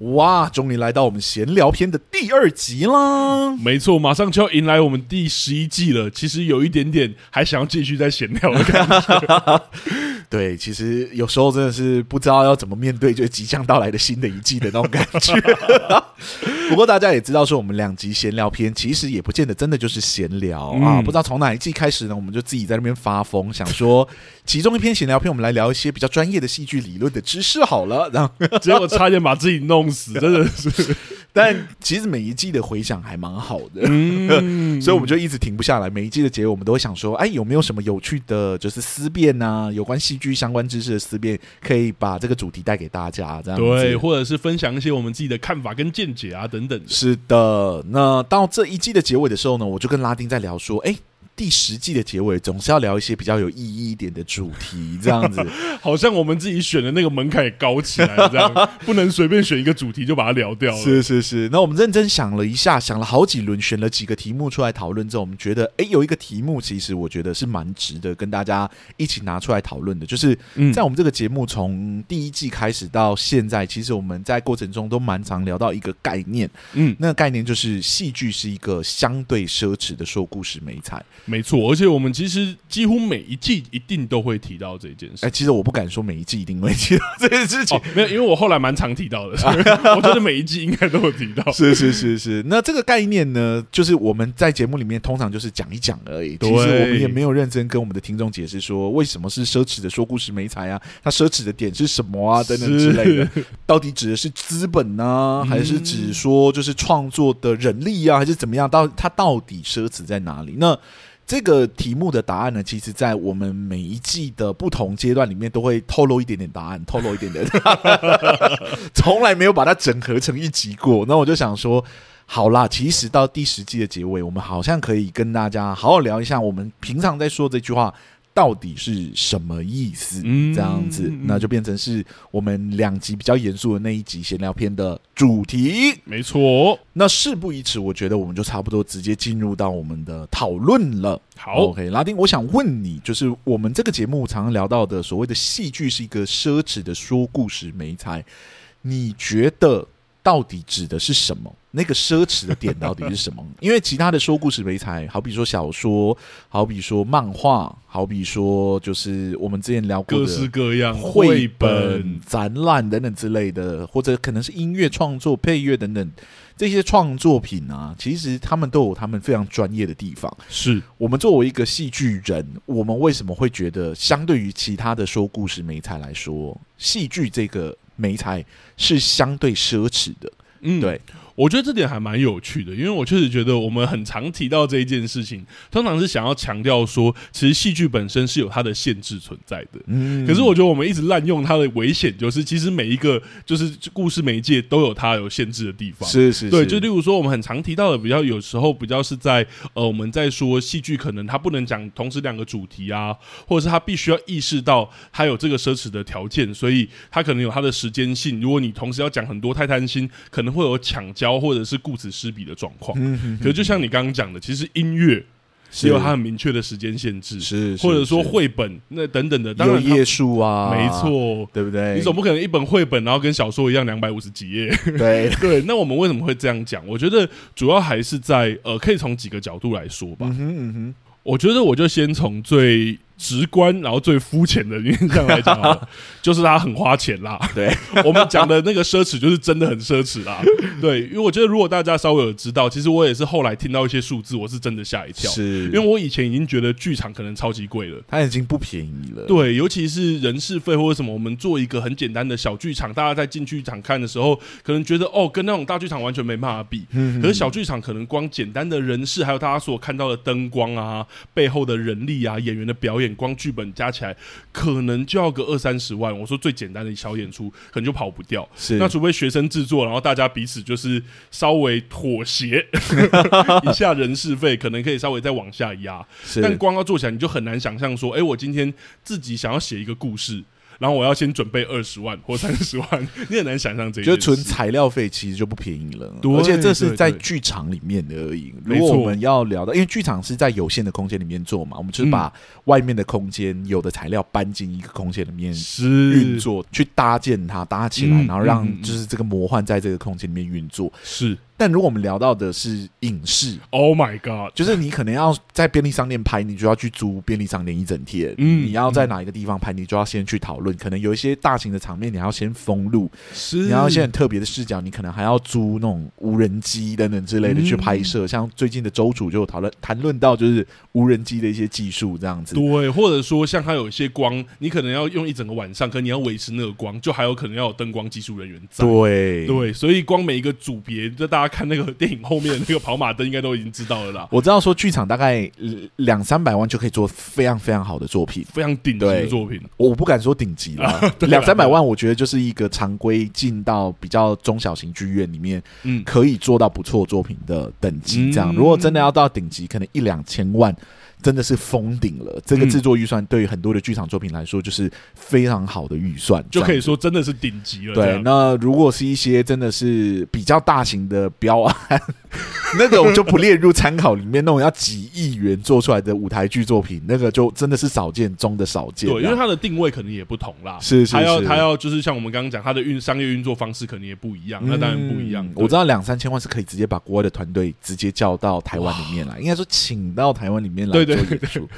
哇，终于来到我们闲聊篇的第二集啦！没错，马上就要迎来我们第十一季了。其实有一点点还想要继续再闲聊的感觉。对，其实有时候真的是不知道要怎么面对，就即将到来的新的一季的那种感觉。不过大家也知道，说我们两集闲聊篇其实也不见得真的就是闲聊、嗯、啊。不知道从哪一季开始呢，我们就自己在那边发疯，想说其中一篇闲聊篇，我们来聊一些比较专业的戏剧理论的知识好了。然后结果差点把自己弄死，真的是。但其实每一季的回响还蛮好的，嗯、所以我们就一直停不下来。每一季的结尾，我们都会想说，哎，有没有什么有趣的，就是思辨啊，有关戏剧相关知识的思辨，可以把这个主题带给大家，这样子。对，或者是分享一些我们自己的看法跟见解啊，等等等。是的，那到这一季的结尾的时候呢，我就跟拉丁在聊说，哎。第十季的结尾总是要聊一些比较有意义一点的主题，这样子，好像我们自己选的那个门槛也高起来，这样不能随便选一个主题就把它聊掉了。是是是，那我们认真想了一下，想了好几轮，选了几个题目出来讨论之后，我们觉得，哎、欸，有一个题目其实我觉得是蛮值得跟大家一起拿出来讨论的，就是在我们这个节目从第一季开始到现在，其实我们在过程中都蛮常聊到一个概念，嗯，那个概念就是戏剧是一个相对奢侈的说故事美材。没错，而且我们其实几乎每一季一定都会提到这件事。哎，其实我不敢说每一季一定会提到这件事情，哦，没有，因为我后来蛮常提到的，所以我觉得每一季应该都有提到。是是是是，那这个概念呢，就是我们在节目里面通常就是讲一讲而已。其实我们也没有认真跟我们的听众解释说，为什么是奢侈的说故事没才啊，它奢侈的点是什么啊，等等之类的。到底指的是资本呢，还是指说就是创作的人力啊，还是怎么样？到它到底奢侈在哪里？那这个题目的答案呢，其实，在我们每一季的不同阶段里面，都会透露一点点答案，透露一点点，从来没有把它整合成一集过。那我就想说，好啦，其实到第十季的结尾，我们好像可以跟大家好好聊一下，我们平常在说这句话。到底是什么意思？嗯，这样子，那就变成是我们两集比较严肃的那一集闲聊片的主题。没错，那事不宜迟，我觉得我们就差不多直接进入到我们的讨论了。好，OK，拉丁，我想问你，就是我们这个节目常常聊到的所谓的戏剧是一个奢侈的说故事媒材，你觉得到底指的是什么？那个奢侈的点到底是什么？因为其他的说故事媒材，好比说小说，好比说漫画，好比说就是我们之前聊过的各式各样绘本、展览等等之类的，或者可能是音乐创作、配乐等等这些创作品啊，其实他们都有他们非常专业的地方。是我们作为一个戏剧人，我们为什么会觉得相对于其他的说故事媒材来说，戏剧这个媒材是相对奢侈的？嗯，对。我觉得这点还蛮有趣的，因为我确实觉得我们很常提到这一件事情，通常是想要强调说，其实戏剧本身是有它的限制存在的。嗯，可是我觉得我们一直滥用它的危险，就是其实每一个就是故事媒介都有它有限制的地方。是是是，对，就例如说我们很常提到的，比较有时候比较是在呃我们在说戏剧可能它不能讲同时两个主题啊，或者是它必须要意识到它有这个奢侈的条件，所以它可能有它的时间性。如果你同时要讲很多太贪心，可能会有抢交。或者是顾此失彼的状况，可是就像你刚刚讲的，其实音乐是有它很明确的时间限制，是或者说绘本那等等的，当然页数啊，没错，对不对？你总不可能一本绘本然后跟小说一样两百五十几页，对 对。那我们为什么会这样讲？我觉得主要还是在呃，可以从几个角度来说吧。嗯哼嗯哼，我觉得我就先从最。直观，然后最肤浅的印象来讲，就是他很花钱啦。对，我们讲的那个奢侈，就是真的很奢侈啦。对，因为我觉得，如果大家稍微有知道，其实我也是后来听到一些数字，我是真的吓一跳。是，因为我以前已经觉得剧场可能超级贵了，它已经不便宜了。对，尤其是人事费或者什么，我们做一个很简单的小剧场，大家在进剧场看的时候，可能觉得哦，跟那种大剧场完全没办法比。可是小剧场可能光简单的人事，还有大家所看到的灯光啊、背后的人力啊、演员的表演。演，光剧本加起来可能就要个二三十万。我说最简单的小演出，可能就跑不掉。是，那除非学生制作，然后大家彼此就是稍微妥协 一下人事费，可能可以稍微再往下压。是，但光要做起来，你就很难想象说，哎、欸，我今天自己想要写一个故事。然后我要先准备二十万或三十万，你很难想象这个。就纯材料费其实就不便宜了，对而且这是在剧场里面的而已。如果我们要聊到，因为剧场是在有限的空间里面做嘛，我们就是把外面的空间有的材料搬进一个空间里面运作，去搭建它，搭起来，然后让就是这个魔幻在这个空间里面运作。是。但如果我们聊到的是影视，Oh my God，就是你可能要在便利商店拍，你就要去租便利商店一整天。嗯，你要在哪一个地方拍，你就要先去讨论。可能有一些大型的场面，你还要先封路，是，你要一些很特别的视角，你可能还要租那种无人机等等之类的去拍摄。嗯、像最近的周主就讨论谈论到，就是无人机的一些技术这样子。对，或者说像它有一些光，你可能要用一整个晚上，可能你要维持那个光，就还有可能要有灯光技术人员在。对对，所以光每一个组别，就大家看那个电影。后面那个跑马灯应该都已经知道了啦。我知道说剧场大概两三百万就可以做非常非常好的作品，非常顶级的作品。我不敢说顶级了，两三百万我觉得就是一个常规进到比较中小型剧院里面，嗯，可以做到不错作品的等级。这样，如果真的要到顶级，可能一两千万。真的是封顶了，这个制作预算对于很多的剧场作品来说，就是非常好的预算，就可以说真的是顶级了。对，那如果是一些真的是比较大型的标案，那个我就不列入参考里面。那种要几亿元做出来的舞台剧作品，那个就真的是少见中的少见。对，因为它的定位可能也不同啦。是是是，他要他要就是像我们刚刚讲，它的运商业运作方式可能也不一样。那当然不一样。我知道两三千万是可以直接把国外的团队直接叫到台湾里面来，应该说请到台湾里面来。对。对对对，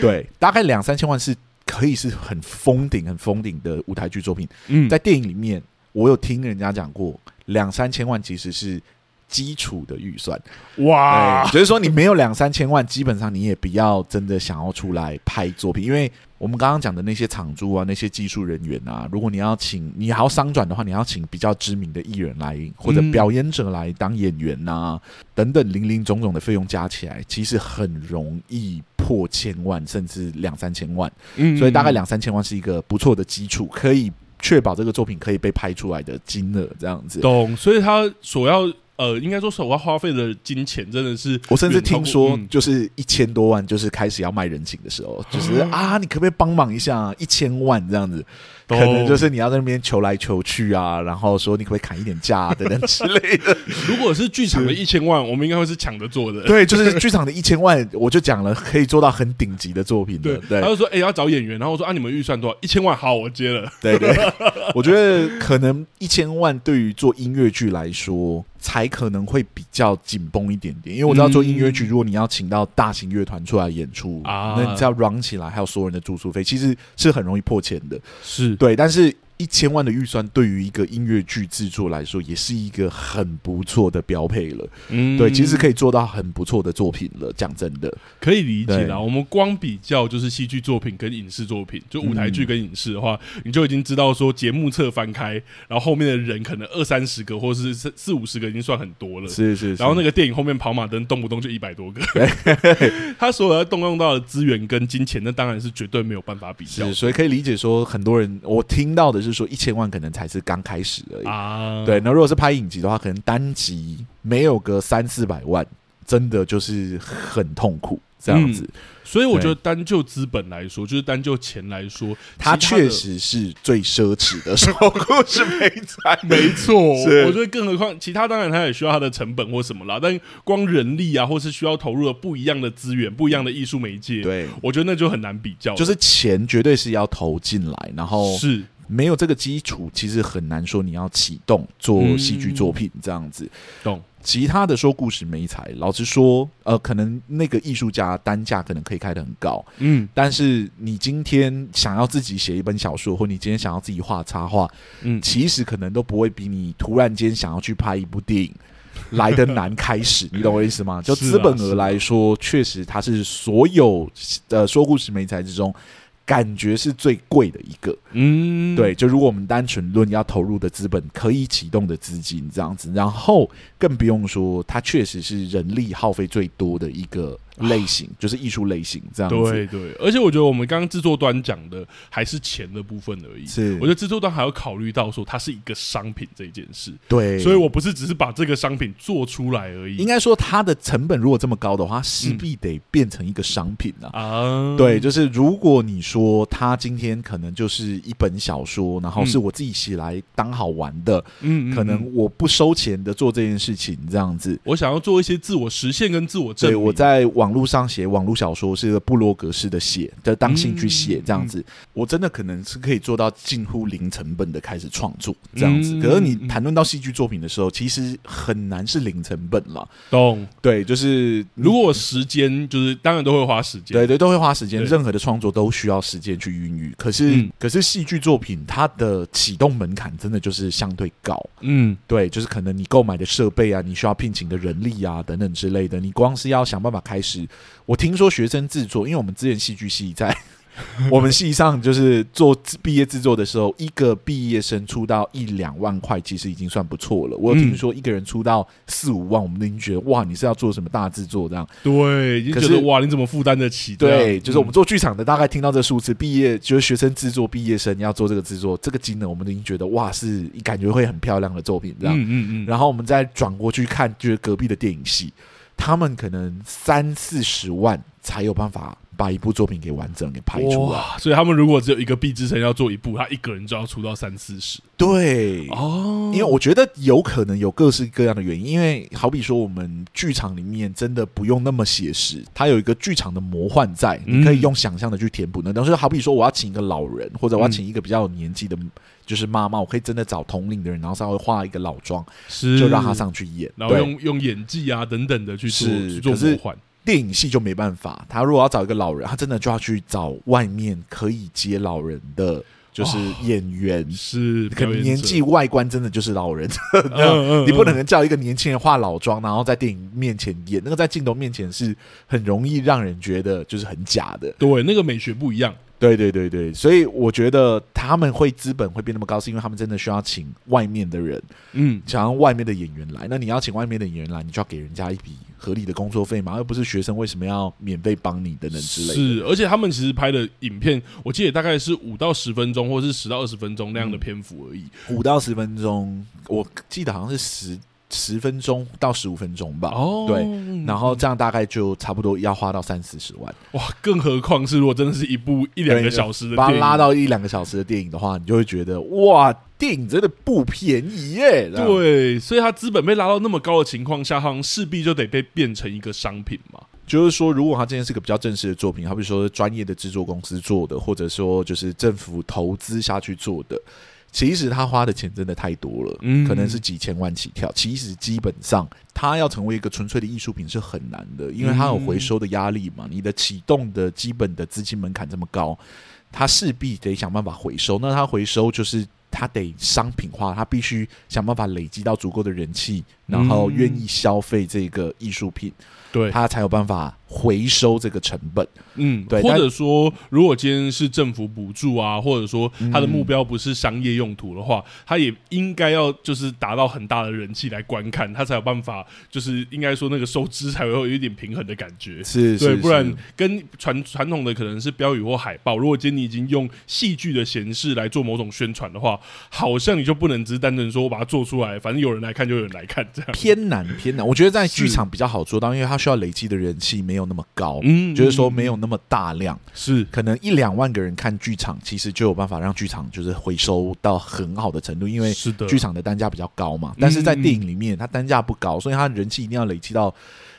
对，大概两三千万是可以是很封顶、很封顶的舞台剧作品。嗯，在电影里面，我有听人家讲过，两三千万其实是基础的预算。哇，就是说你没有两三千万，基本上你也不要真的想要出来拍作品，因为我们刚刚讲的那些场租啊、那些技术人员啊，如果你要请，你还要商转的话，你要请比较知名的艺人来或者表演者来当演员呐、啊，等等零零总总的费用加起来，其实很容易。破千万甚至两三千万，嗯，所以大概两三千万是一个不错的基础，可以确保这个作品可以被拍出来的金额这样子。懂，所以他所要呃，应该说所要花费的金钱真的是，我甚至听说就是一千多万，就是开始要卖人情的时候，就是啊，你可不可以帮忙一下？一千万这样子。可能就是你要在那边求来求去啊，然后说你可不可以砍一点价等等之类的。如果是剧场的一千万，我们应该会是抢着做的。对，就是剧场的一千万，我就讲了，可以做到很顶级的作品的。对，他就说：“哎，要找演员。”然后我说：“啊，你们预算多少？一千万，好，我接了。”对对，我觉得可能一千万对于做音乐剧来说。才可能会比较紧绷一点点，因为我知道做音乐剧，如果你要请到大型乐团出来演出，啊、那你只要 run 起来，还有所有人的住宿费，其实是很容易破钱的。是对，但是。一千万的预算对于一个音乐剧制作来说，也是一个很不错的标配了。嗯，对，其实可以做到很不错的作品了。讲真的，可以理解啦。我们光比较就是戏剧作品跟影视作品，就舞台剧跟影视的话，嗯、你就已经知道说节目册翻开，然后后面的人可能二三十个，或是四四五十个，已经算很多了。是是，是。然后那个电影后面跑马灯动不动就一百多个，他所有要动用到的资源跟金钱，那当然是绝对没有办法比较。所以可以理解说，很多人我听到的是。说一千万可能才是刚开始而已啊，对。那如果是拍影集的话，可能单集没有个三四百万，真的就是很痛苦这样子。嗯、所以我觉得单就资本来说，就是单就钱来说，它确实是最奢侈的说 故事媒材，没错。我觉得更何况其他，当然它也需要它的成本或什么啦。但光人力啊，或是需要投入的不一样的资源、不一样的艺术媒介，对我觉得那就很难比较。就是钱绝对是要投进来，然后是。没有这个基础，其实很难说你要启动做戏剧作品这样子。懂。其他的说故事没才，老实说，呃，可能那个艺术家单价可能可以开得很高，嗯。但是你今天想要自己写一本小说，或你今天想要自己画插画，嗯，其实可能都不会比你突然间想要去拍一部电影 来得难开始。你懂我意思吗？就资本额来说，确实它是所有的说故事没才之中。感觉是最贵的一个，嗯，对，就如果我们单纯论要投入的资本，可以启动的资金这样子，然后更不用说，它确实是人力耗费最多的一个类型，就是艺术类型这样子。对对，而且我觉得我们刚刚制作端讲的还是钱的部分而已。是，我觉得制作端还要考虑到说它是一个商品这件事。对，所以我不是只是把这个商品做出来而已。应该说它的成本如果这么高的话，势必得变成一个商品啊。啊、嗯，对，就是如果你说它今天可能就是一本小说，然后是我自己写来当好玩的，嗯，可能我不收钱的做这件事情，这样子，我想要做一些自我实现跟自我证明。对，我在网络上写网络小说是一个部落格式的写的，当兴趣写这样子，我真的可能是可以做到近乎零成本的开始创作这样子。可是你谈论到戏剧作品的时候，其实很难是零成本了。懂？对，就是如果时间就是当然都会花时间，对对，都会花时间。任何的创作都需要时间去孕育。可是可是戏剧作品它的启动门槛真的就是相对高。嗯，对，就是可能你购买的设备啊，你需要聘请的人力啊等等之类的，你光是要想办法开始。我听说学生制作，因为我们之前戏剧系在 我们系上就是做毕业制作的时候，一个毕业生出到一两万块，其实已经算不错了。我有听说一个人出到四五万，我们都已经觉得哇，你是要做什么大制作这样？对，已经觉得哇，你怎么负担得起？对，就是我们做剧场的，大概听到这数字，毕业就是学生制作毕业生要做这个制作，这个金额我们都已经觉得哇，是感觉会很漂亮的作品这样。嗯嗯嗯。然后我们再转过去看，就是隔壁的电影系。他们可能三四十万才有办法把一部作品给完整给拍出来，所以他们如果只有一个毕制生要做一部，他一个人就要出到三四十。对哦，因为我觉得有可能有各式各样的原因，因为好比说我们剧场里面真的不用那么写实，它有一个剧场的魔幻在，你可以用想象的去填补。那等于说，好比说我要请一个老人，或者我要请一个比较有年纪的。就是妈妈，我可以真的找同龄的人，然后稍微化一个老妆，是。就让他上去演，然后用用演技啊等等的去做是去做魔幻。电影系就没办法，他如果要找一个老人，他真的就要去找外面可以接老人的，就是演员，哦、是可能年纪外观真的就是老人，你不能叫一个年轻人化老妆，然后在电影面前演，那个在镜头面前是很容易让人觉得就是很假的，对，那个美学不一样。对对对对，所以我觉得他们会资本会变那么高，是因为他们真的需要请外面的人，嗯，想要外面的演员来。那你要请外面的演员来，你就要给人家一笔合理的工作费嘛，而不是学生，为什么要免费帮你等等之类的。是，而且他们其实拍的影片，我记得大概是五到十分钟，或者是十到二十分钟那样的篇幅而已。五到十分钟，我记得好像是十。十分钟到十五分钟吧，哦，对，然后这样大概就差不多要花到三四十万，哇！更何况是如果真的是一部一两个小时的电影，把它拉到一两个小时的电影的话，你就会觉得哇，电影真的不便宜耶。对，所以它资本被拉到那么高的情况下，好像势必就得被变成一个商品嘛。就是说，如果它今天是个比较正式的作品，好比如说专业的制作公司做的，或者说就是政府投资下去做的。其实他花的钱真的太多了，嗯，可能是几千万起跳。其实基本上，他要成为一个纯粹的艺术品是很难的，因为他有回收的压力嘛。你的启动的基本的资金门槛这么高，他势必得想办法回收。那他回收就是他得商品化，他必须想办法累积到足够的人气，然后愿意消费这个艺术品，对，他才有办法。回收这个成本，嗯，对，或者说，如果今天是政府补助啊，或者说他的目标不是商业用途的话，他也应该要就是达到很大的人气来观看，他才有办法，就是应该说那个收支才会有一点平衡的感觉，是，对，不然跟传传统的可能是标语或海报，如果今天你已经用戏剧的形式来做某种宣传的话，好像你就不能只是单纯说我把它做出来，反正有人来看就有人来看，这样偏难偏难。我觉得在剧场比较好做到，因为它需要累积的人气没有。没有那么高，嗯，就是说没有那么大量，是可能一两万个人看剧场，其实就有办法让剧场就是回收到很好的程度，因为是的，剧场的单价比较高嘛。但是在电影里面，它单价不高，所以它人气一定要累积到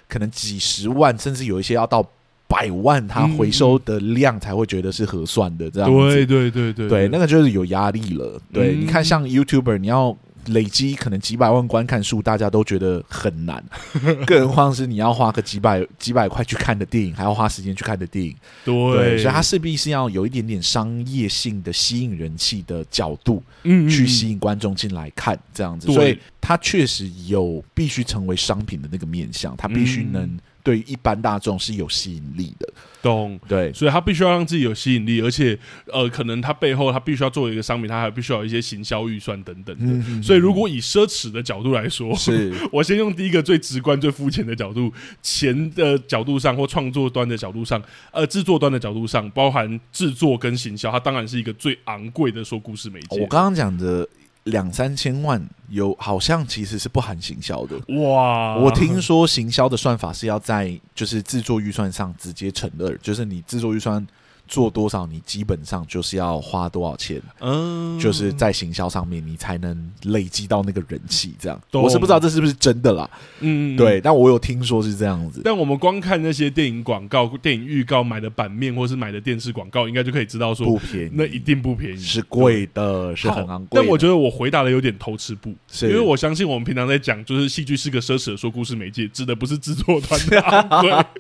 可能几十万，甚至有一些要到百万，它回收的量才会觉得是合算的。这样子，对对对对，对，那个就是有压力了。对，你看像 YouTuber，你要。累积可能几百万观看数，大家都觉得很难，更何况是你要花个几百几百块去看的电影，还要花时间去看的电影，对，对，所以它势必是要有一点点商业性的吸引人气的角度，嗯，去吸引观众进来看这样子，所以它确实有必须成为商品的那个面向，它必须能对于一般大众是有吸引力的。懂，对，所以他必须要让自己有吸引力，而且呃，可能他背后他必须要作为一个商品，他还必须要有一些行销预算等等的。所以如果以奢侈的角度来说，是 我先用第一个最直观、最肤浅的角度，钱的角度上或创作端的角度上，呃，制作端的角度上，包含制作跟行销，它当然是一个最昂贵的说故事媒介。我刚刚讲的。两三千万有好像其实是不含行销的哇！我听说行销的算法是要在就是制作预算上直接乘二，就是你制作预算。做多少，你基本上就是要花多少钱，嗯，就是在行销上面，你才能累积到那个人气。这样，我是不知道这是不是真的啦，嗯，对，但我有听说是这样子。但我们光看那些电影广告、电影预告、买的版面或是买的电视广告，应该就可以知道说不便宜，那一定不便宜，是贵的，是很昂贵。但我觉得我回答的有点偷吃步，是因为我相信我们平常在讲，就是戏剧是个奢侈的说故事媒介，指的不是制作团队，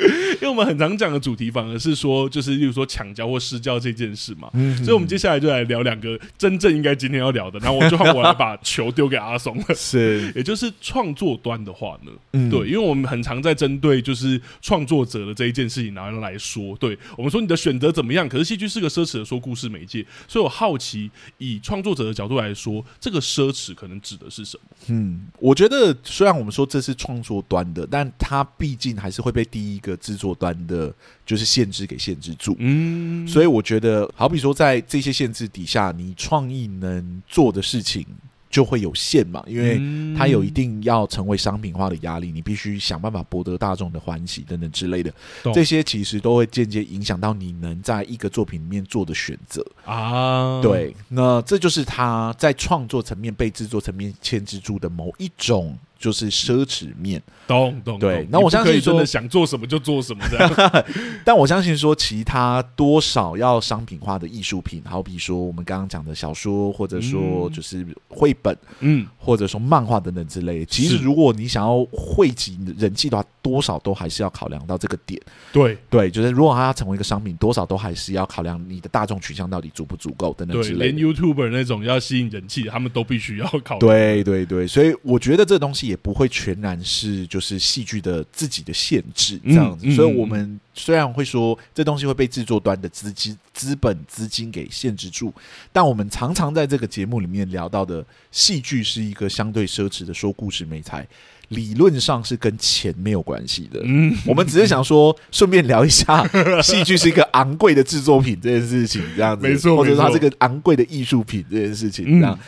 因为我们很常讲的主题反而是说，就是例如说抢。或私教这件事嘛，嗯、所以，我们接下来就来聊两个真正应该今天要聊的。然后，我就换我来把球丢给阿松了。是，也就是创作端的话呢，嗯、对，因为我们很常在针对就是创作者的这一件事情，然后来说，对我们说你的选择怎么样？可是，戏剧是个奢侈的说故事媒介，所以我好奇，以创作者的角度来说，这个奢侈可能指的是什么？嗯，我觉得虽然我们说这是创作端的，但它毕竟还是会被第一个制作端的，就是限制给限制住。嗯。所以我觉得，好比说，在这些限制底下，你创意能做的事情就会有限嘛，因为它有一定要成为商品化的压力，你必须想办法博得大众的欢喜等等之类的。这些其实都会间接影响到你能在一个作品里面做的选择啊。对，那这就是他在创作层面被制作层面牵制住的某一种。就是奢侈面，懂懂对。那我相信说，想做什么就做什么这样。但我相信说，其他多少要商品化的艺术品，好比说我们刚刚讲的小说，或者说就是绘本，嗯，或者说漫画等等之类。其实如果你想要汇集人气的话，多少都还是要考量到这个点。对对，就是如果它要成为一个商品，多少都还是要考量你的大众取向到底足不足够等等之类。连 YouTuber 那种要吸引人气，他们都必须要考量。对对对，所以我觉得这东西。也不会全然是就是戏剧的自己的限制这样子，嗯嗯、所以我们虽然会说这东西会被制作端的资金、资本、资金给限制住，但我们常常在这个节目里面聊到的戏剧是一个相对奢侈的说故事美材，理论上是跟钱没有关系的。嗯，我们只是想说顺便聊一下戏剧是一个昂贵的制作品这件事情，这样子，没错，或者说它是个昂贵的艺术品这件事情，这样。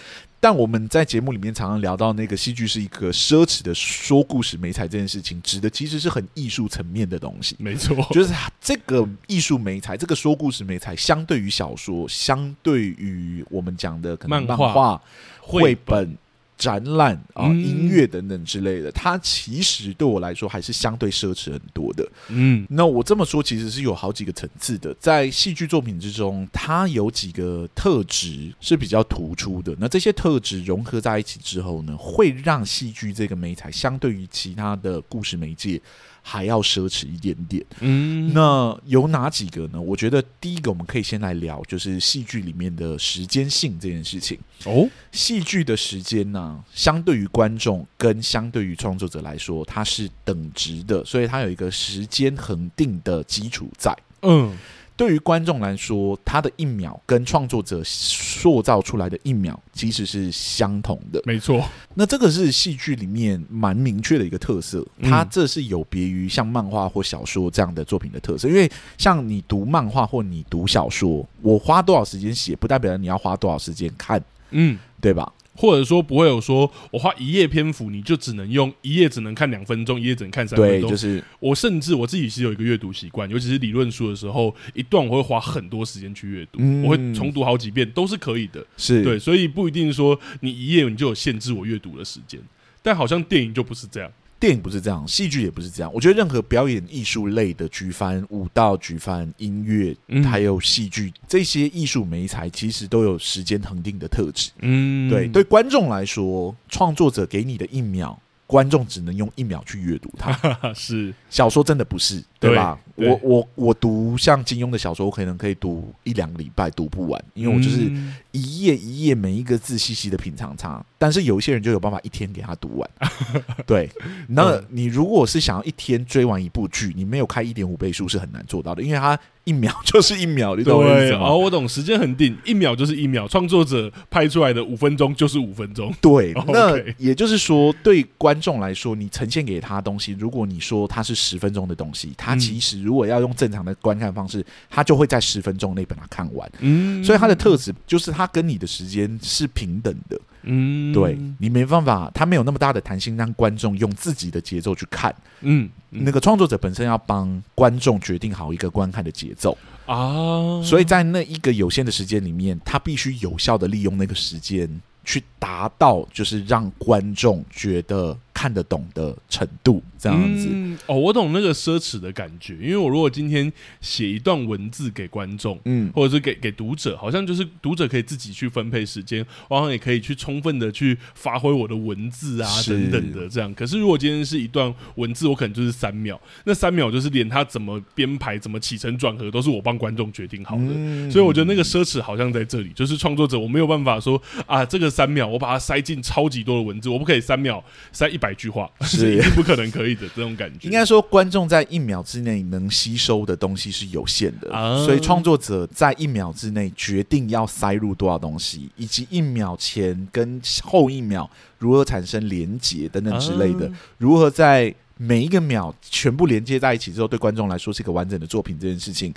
嗯但我们在节目里面常常聊到那个戏剧是一个奢侈的说故事美材这件事情，指的其实是很艺术层面的东西。没错，就是这个艺术美材，这个说故事美材，相对于小说，相对于我们讲的可能漫画、绘本。展览啊，音乐等等之类的，它其实对我来说还是相对奢侈很多的。嗯，那我这么说其实是有好几个层次的，在戏剧作品之中，它有几个特质是比较突出的。那这些特质融合在一起之后呢，会让戏剧这个媒材相对于其他的故事媒介，还要奢侈一点点，嗯，那有哪几个呢？我觉得第一个我们可以先来聊，就是戏剧里面的时间性这件事情。哦，戏剧的时间呢，相对于观众跟相对于创作者来说，它是等值的，所以它有一个时间恒定的基础在。嗯。对于观众来说，他的一秒跟创作者塑造出来的一秒其实是相同的。没错，那这个是戏剧里面蛮明确的一个特色。它这是有别于像漫画或小说这样的作品的特色。因为像你读漫画或你读小说，我花多少时间写，不代表你要花多少时间看，嗯，对吧？或者说不会有说，我花一页篇幅，你就只能用一页只能看两分钟，一页只能看三分钟。对，就是我甚至我自己是有一个阅读习惯，尤其是理论书的时候，一段我会花很多时间去阅读，嗯、我会重读好几遍，都是可以的。是对，所以不一定说你一页你就有限制我阅读的时间，但好像电影就不是这样。电影不是这样，戏剧也不是这样。我觉得任何表演艺术类的，举凡舞蹈、举凡音乐，嗯、还有戏剧这些艺术媒材，其实都有时间恒定的特质。嗯，对，对观众来说，创作者给你的一秒，观众只能用一秒去阅读它。是，小说真的不是。对吧？我我我读像金庸的小说，我可能可以读一两个礼拜读不完，因为我就是一页一页每一个字细细的品尝它。但是有一些人就有办法一天给他读完。对，那你如果是想要一天追完一部剧，你没有开一点五倍速是很难做到的，因为它一秒 就是一秒，你懂我意思吗？哦，我懂，时间很定，一秒就是一秒，创作者拍出来的五分钟就是五分钟。对，那也就是说，对观众来说，你呈现给他的东西，如果你说它是十分钟的东西，他其实。如果要用正常的观看方式，他就会在十分钟内把它看完。嗯，所以它的特质就是它跟你的时间是平等的。嗯，对，你没办法，他没有那么大的弹性，让观众用自己的节奏去看。嗯，那个创作者本身要帮观众决定好一个观看的节奏啊，所以在那一个有限的时间里面，他必须有效的利用那个时间去达到，就是让观众觉得。看得懂的程度，这样子、嗯、哦，我懂那个奢侈的感觉。因为我如果今天写一段文字给观众，嗯，或者是给给读者，好像就是读者可以自己去分配时间，往往也可以去充分的去发挥我的文字啊等等的这样。可是如果今天是一段文字，我可能就是三秒，那三秒就是连他怎么编排、怎么起承转合，都是我帮观众决定好的。嗯、所以我觉得那个奢侈好像在这里，就是创作者我没有办法说啊，这个三秒我把它塞进超级多的文字，我不可以三秒塞一百。句话是 一定不可能可以的，这种感觉。应该说，观众在一秒之内能吸收的东西是有限的，所以创作者在一秒之内决定要塞入多少东西，以及一秒前跟后一秒如何产生连接等等之类的，如何在每一个秒全部连接在一起之后，对观众来说是一个完整的作品，这件事情。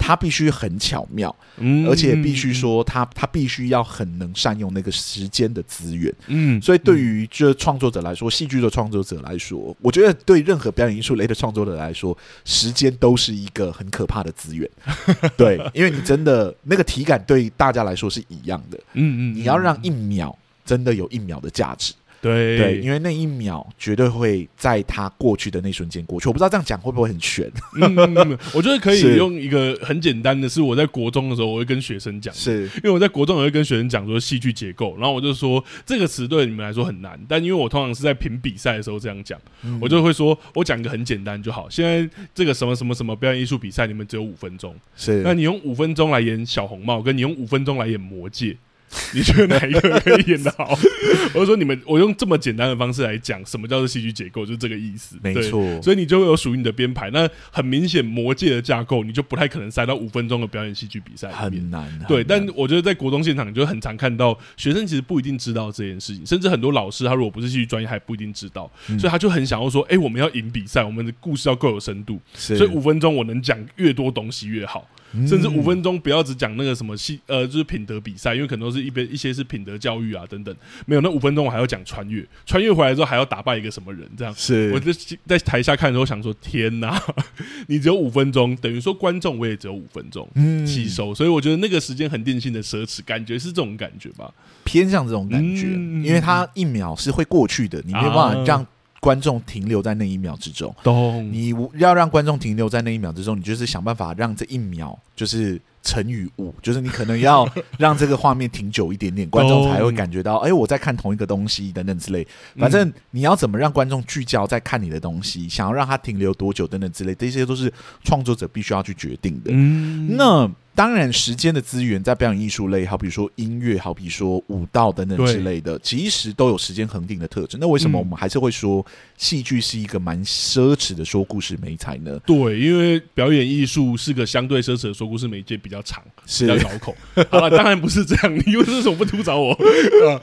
他必须很巧妙，嗯，而且必须说他他必须要很能善用那个时间的资源，嗯，所以对于这创作者来说，戏剧的创作者来说，我觉得对任何表演艺术类的创作者来说，时间都是一个很可怕的资源，对，因为你真的那个体感对大家来说是一样的，嗯嗯，你要让一秒真的有一秒的价值。对对，因为那一秒绝对会在他过去的那瞬间过去。我不知道这样讲会不会很玄？嗯，我觉得可以用一个很简单的，是我在国中的时候，我会跟学生讲，是因为我在国中我会跟学生讲说戏剧结构，然后我就说这个词对你们来说很难，但因为我通常是在评比赛的时候这样讲，嗯、我就会说我讲一个很简单就好。现在这个什么什么什么表演艺术比赛，你们只有五分钟，是那你用五分钟来演小红帽，跟你用五分钟来演魔戒。你觉得哪一个可以演得好？我就说你们，我用这么简单的方式来讲，什么叫做戏剧结构，就是这个意思。没错，所以你就会有属于你的编排。那很明显，魔界的架构，你就不太可能塞到五分钟的表演戏剧比赛里面。很难。对，但我觉得在国中现场，你就很常看到学生其实不一定知道这件事情，甚至很多老师他如果不是戏剧专业，还不一定知道。所以他就很想要说：“哎，我们要赢比赛，我们的故事要够有深度。所以五分钟我能讲越多东西越好。”甚至五分钟不要只讲那个什么戏，呃，就是品德比赛，因为可能都是一边一些是品德教育啊等等，没有那五分钟我还要讲穿越，穿越回来之后还要打败一个什么人，这样。是。我就在台下看的时候想说，天哪，你只有五分钟，等于说观众我也只有五分钟吸收，所以我觉得那个时间很定性的奢侈，感觉是这种感觉吧，偏向这种感觉，因为它一秒是会过去的，你没有办法让。观众停留在那一秒之中，懂？你要让观众停留在那一秒之中，你就是想办法让这一秒就是乘以五，就是你可能要让这个画面停久一点点，观众才会感觉到，哎，我在看同一个东西等等之类。反正你要怎么让观众聚焦在看你的东西，想要让他停留多久等等之类，这些都是创作者必须要去决定的。嗯，那。当然，时间的资源在表演艺术类，好比说音乐，好比说舞蹈等等之类的，其实都有时间恒定的特征。那为什么我们还是会说戏剧是一个蛮奢侈的说故事媒材呢？对，因为表演艺术是个相对奢侈的说故事媒介，比较长，比较绕口。好了，当然不是这样，你为什么不吐槽我？呃，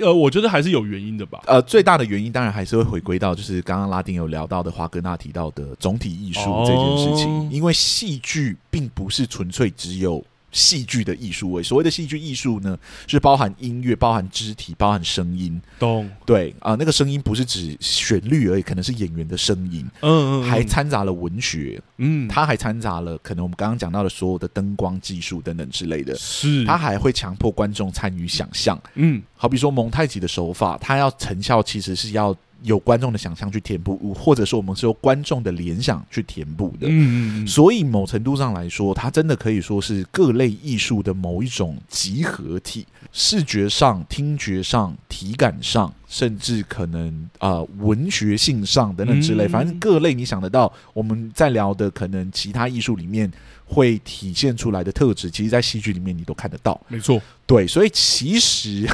呃，我觉得还是有原因的吧。呃，最大的原因当然还是会回归到，就是刚刚拉丁有聊到的华格纳提到的总体艺术这件事情，哦、因为戏剧并不是纯粹只。有戏剧的艺术味，所谓的戏剧艺术呢，是包含音乐、包含肢体、包含声音。懂？对啊，那个声音不是指旋律而已，可能是演员的声音。嗯嗯，还掺杂了文学。嗯，它还掺杂了可能我们刚刚讲到的所有的灯光技术等等之类的。是，它还会强迫观众参与想象。嗯，好比说蒙太奇的手法，它要成效其实是要。有观众的想象去填补，或者说我们是由观众的联想去填补的。嗯，所以某程度上来说，它真的可以说是各类艺术的某一种集合体，视觉上、听觉上、体感上，甚至可能啊、呃、文学性上等等之类，反正各类你想得到，我们在聊的可能其他艺术里面会体现出来的特质，其实在戏剧里面你都看得到。没错，对，所以其实。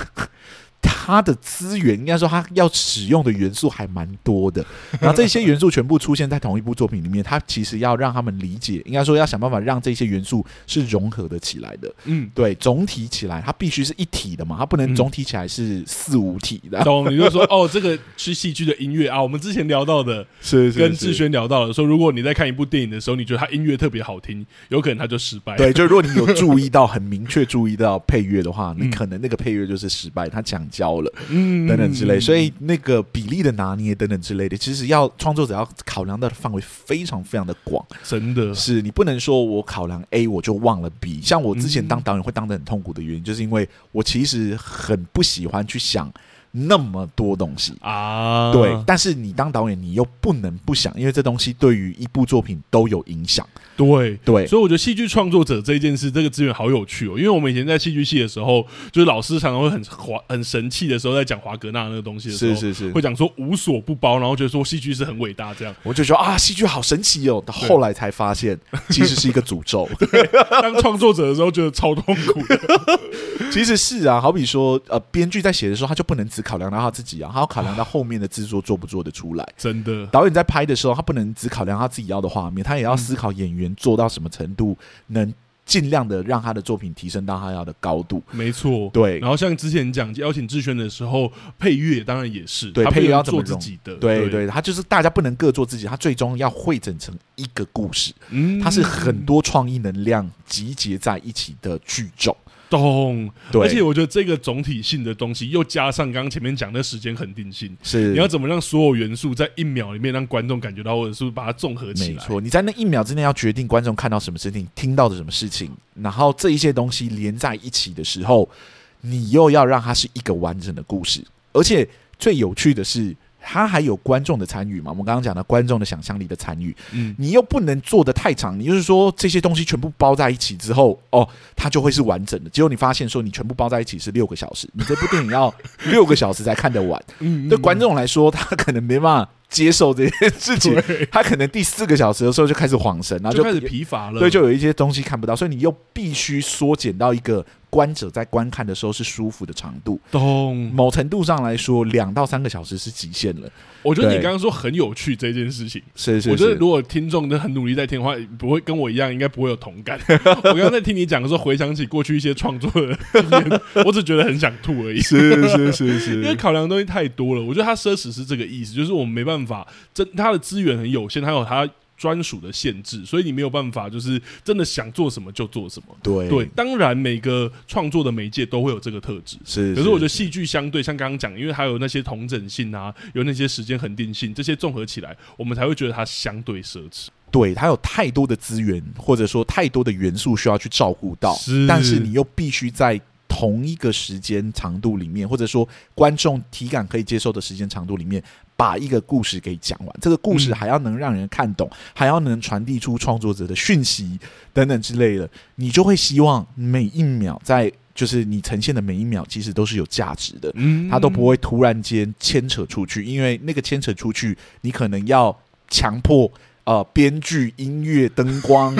它的资源应该说，它要使用的元素还蛮多的。然后这些元素全部出现在同一部作品里面，它其实要让他们理解，应该说要想办法让这些元素是融合的起来的。嗯，对，总体起来它必须是一体的嘛，它不能总体起来是四五体的。懂？你就说哦，这个是戏剧的音乐啊。我们之前聊到的，是跟志轩聊到的，说如果你在看一部电影的时候，你觉得它音乐特别好听，有可能它就失败。对，就如果你有注意到 很明确注意到配乐的话，你可能那个配乐就是失败，他讲焦了。嗯，等等之类，所以那个比例的拿捏等等之类的，其实要创作者要考量的范围非常非常的广，真的是你不能说我考量 A 我就忘了 B。像我之前当导演会当得很痛苦的原因，就是因为我其实很不喜欢去想。那么多东西啊，对，但是你当导演，你又不能不想，因为这东西对于一部作品都有影响。对对，所以我觉得戏剧创作者这件事，这个资源好有趣哦。因为我们以前在戏剧系的时候，就是老师常常会很华很神气的时候，在讲华格纳那个东西的时候，是是是，会讲说无所不包，然后觉得说戏剧是很伟大这样。我就说啊，戏剧好神奇哦。到后来才发现，其实是一个诅咒。当创作者的时候，觉得超痛苦的。其实是啊，好比说，呃，编剧在写的时候，他就不能只考量到他自己啊，他要考量到后面的制作做不做得出来。真的，导演在拍的时候，他不能只考量他自己要的画面，他也要思考演员做到什么程度，能尽量的让他的作品提升到他要的高度。没错，对。然后像之前讲邀请志轩的时候，配乐当然也是，对，配乐要做自己的，对对，他就是大家不能各做自己，他最终要汇整成一个故事。嗯，他是很多创意能量集结在一起的聚众。懂，而且我觉得这个总体性的东西，又加上刚刚前面讲的时间恒定性，是你要怎么让所有元素在一秒里面让观众感觉到，或者是把它综合起来？没错，你在那一秒之内要决定观众看到什么事情，听到的什么事情，然后这一些东西连在一起的时候，你又要让它是一个完整的故事，而且最有趣的是。他还有观众的参与嘛？我们刚刚讲的观众的想象力的参与，嗯，你又不能做的太长，你就是说这些东西全部包在一起之后，哦，它就会是完整的。结果你发现说你全部包在一起是六个小时，你这部电影要六个小时才看得完。嗯，对观众来说，他可能没办法。接受这件事情，他可能第四个小时的时候就开始恍神，然后就，就开始疲乏了。对，就有一些东西看不到，所以你又必须缩减到一个观者在观看的时候是舒服的长度。懂。某程度上来说，两到三个小时是极限了。我觉得你刚刚说很有趣这件事情，是是，是。我觉得如果听众都很努力在听的话，不会跟我一样，应该不会有同感。我刚刚在听你讲的时候，回想起过去一些创作的经验，我只觉得很想吐而已。是是是是，因为考量的东西太多了。我觉得他奢侈是这个意思，就是我们没办法真。它的资源很有限，它有它专属的限制，所以你没有办法，就是真的想做什么就做什么。对对，当然每个创作的媒介都会有这个特质，是。可是我觉得戏剧相对像刚刚讲，因为它有那些同整性啊，有那些时间恒定性，这些综合起来，我们才会觉得它相对奢侈。对，它有太多的资源，或者说太多的元素需要去照顾到，是。但是你又必须在。同一个时间长度里面，或者说观众体感可以接受的时间长度里面，把一个故事给讲完。这个故事还要能让人看懂，还要能传递出创作者的讯息等等之类的，你就会希望每一秒在就是你呈现的每一秒，其实都是有价值的。嗯它都不会突然间牵扯出去，因为那个牵扯出去，你可能要强迫。呃，编剧、音乐、灯光、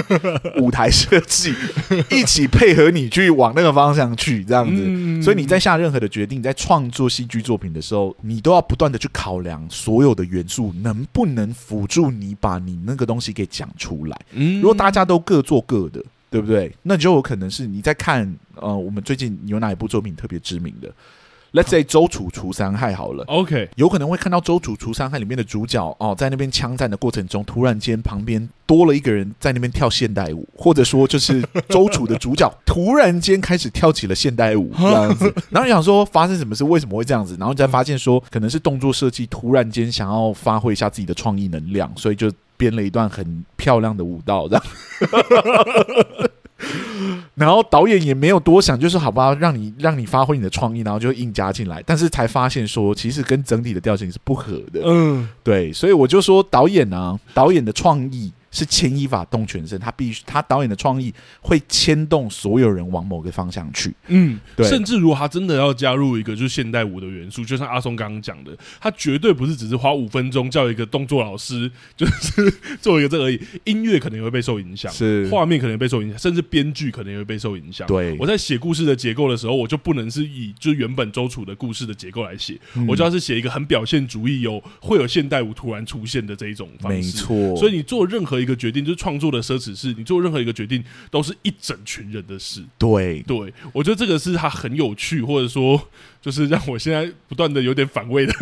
舞台设计，一起配合你去往那个方向去，这样子。嗯、所以你在下任何的决定，在创作戏剧作品的时候，你都要不断的去考量所有的元素能不能辅助你把你那个东西给讲出来。如果大家都各做各的，对不对？那就有可能是你在看呃，我们最近有哪一部作品特别知名的？Let's say 周楚除三害好了，OK，有可能会看到周楚除三害里面的主角哦，在那边枪战的过程中，突然间旁边多了一个人在那边跳现代舞，或者说就是周楚的主角突然间开始跳起了现代舞 这样子，然后你想说发生什么事，为什么会这样子？然后你再发现说可能是动作设计突然间想要发挥一下自己的创意能量，所以就编了一段很漂亮的舞蹈这样。然后导演也没有多想，就是好吧，让你让你发挥你的创意，然后就硬加进来。但是才发现说，其实跟整体的调性是不合的。嗯，对，所以我就说导演呢，导演的创意。是牵一发动全身，他必须，他导演的创意会牵动所有人往某个方向去。嗯，对。甚至如果他真的要加入一个就是现代舞的元素，就像阿松刚刚讲的，他绝对不是只是花五分钟叫一个动作老师，就是做一个这个而已。音乐可能也会被受影响，是画面可能也被受影响，甚至编剧可能也会被受影响。对，我在写故事的结构的时候，我就不能是以就是原本周楚的故事的结构来写，嗯、我就要是写一个很表现主义，有会有现代舞突然出现的这一种方式。没错，所以你做任何一个决定，就是创作的奢侈事，你做任何一个决定都是一整群人的事。对，对我觉得这个是他很有趣，或者说就是让我现在不断的有点反胃的。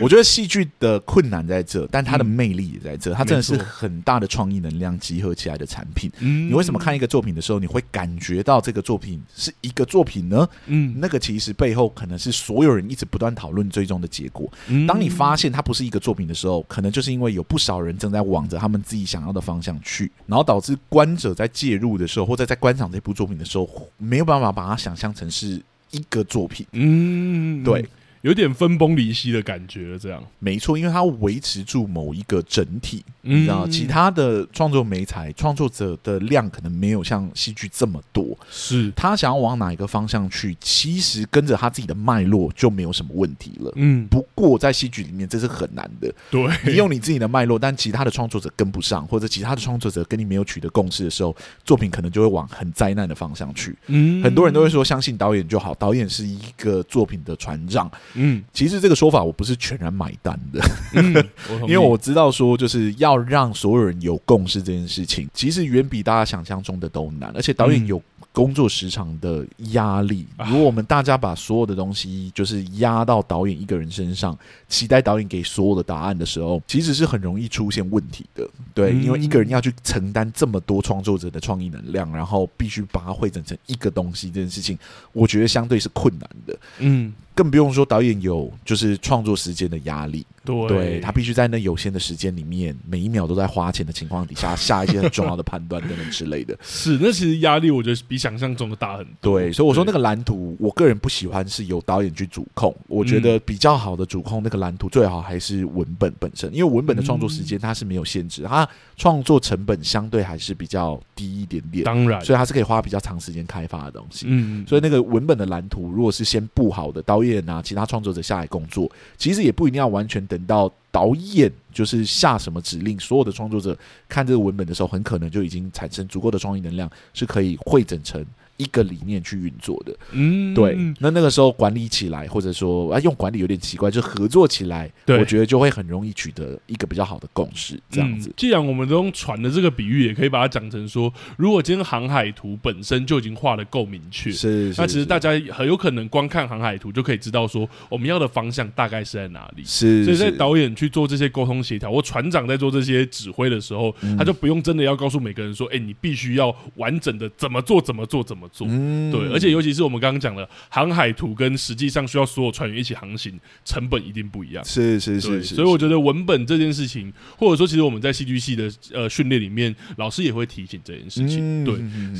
我觉得戏剧的困难在这，但它的魅力也在这。它真的是很大的创意能量集合起来的产品。嗯，你为什么看一个作品的时候，你会感觉到这个作品是一个作品呢？嗯，那个其实背后可能是所有人一直不断讨论最终的结果。当你发现它不是一个作品的时候，可能就是因为有不少人正在往着他们自己想要的方向去，然后导致观者在介入的时候，或者在观赏这部作品的时候，没有办法把它想象成是一个作品。嗯，对。有点分崩离析的感觉，这样没错，因为它维持住某一个整体，嗯、你知道，其他的创作媒材创作者的量可能没有像戏剧这么多，是。他想要往哪一个方向去，其实跟着他自己的脉络就没有什么问题了。嗯，不过在戏剧里面这是很难的，对，你用你自己的脉络，但其他的创作者跟不上，或者其他的创作者跟你没有取得共识的时候，作品可能就会往很灾难的方向去。嗯，很多人都会说相信导演就好，导演是一个作品的船长。嗯，其实这个说法我不是全然买单的，嗯，因为我知道说就是要让所有人有共识这件事情，其实远比大家想象中的都难，而且导演有工作时长的压力。如果我们大家把所有的东西就是压到导演一个人身上，期待导演给所有的答案的时候，其实是很容易出现问题的。对，因为一个人要去承担这么多创作者的创意能量，然后必须把它汇整成一个东西，这件事情，我觉得相对是困难的。嗯。更不用说导演有就是创作时间的压力，对，对他必须在那有限的时间里面，每一秒都在花钱的情况底下下一些很重要的判断等等之类的。是，那其实压力我觉得比想象中的大很多。对，所以我说那个蓝图，我个人不喜欢是由导演去主控。我觉得比较好的主控那个蓝图，最好还是文本本身，因为文本的创作时间它是没有限制，它创作成本相对还是比较低一点点。当然，所以它是可以花比较长时间开发的东西。嗯，所以那个文本的蓝图，如果是先布好的，导演啊，其他创作者下来工作，其实也不一定要完全等到导演就是下什么指令，所有的创作者看这个文本的时候，很可能就已经产生足够的创意能量，是可以汇整成。一个理念去运作的，嗯，对，那那个时候管理起来，或者说啊，用管理有点奇怪，就合作起来，我觉得就会很容易取得一个比较好的共识，这样子。嗯，既然我们都用船的这个比喻，也可以把它讲成说，如果今天航海图本身就已经画的够明确，是，是，是，那其实大家很有可能光看航海图就可以知道说，我们要的方向大概是在哪里。是，所以在导演去做这些沟通协调，或船长在做这些指挥的时候，嗯，他就不用真的要告诉每个人说，哎，你必须要完整的怎么做，怎么做，怎么做，嗯，对。而且，尤其是我们刚刚讲的航海图，跟实际上需要所有船员一起航行，成本一定不一样。是是是，是，所以我觉得文本这件事情，或者说，其实我们在戏剧系的呃训练里面，老师也会提醒这件事情。对，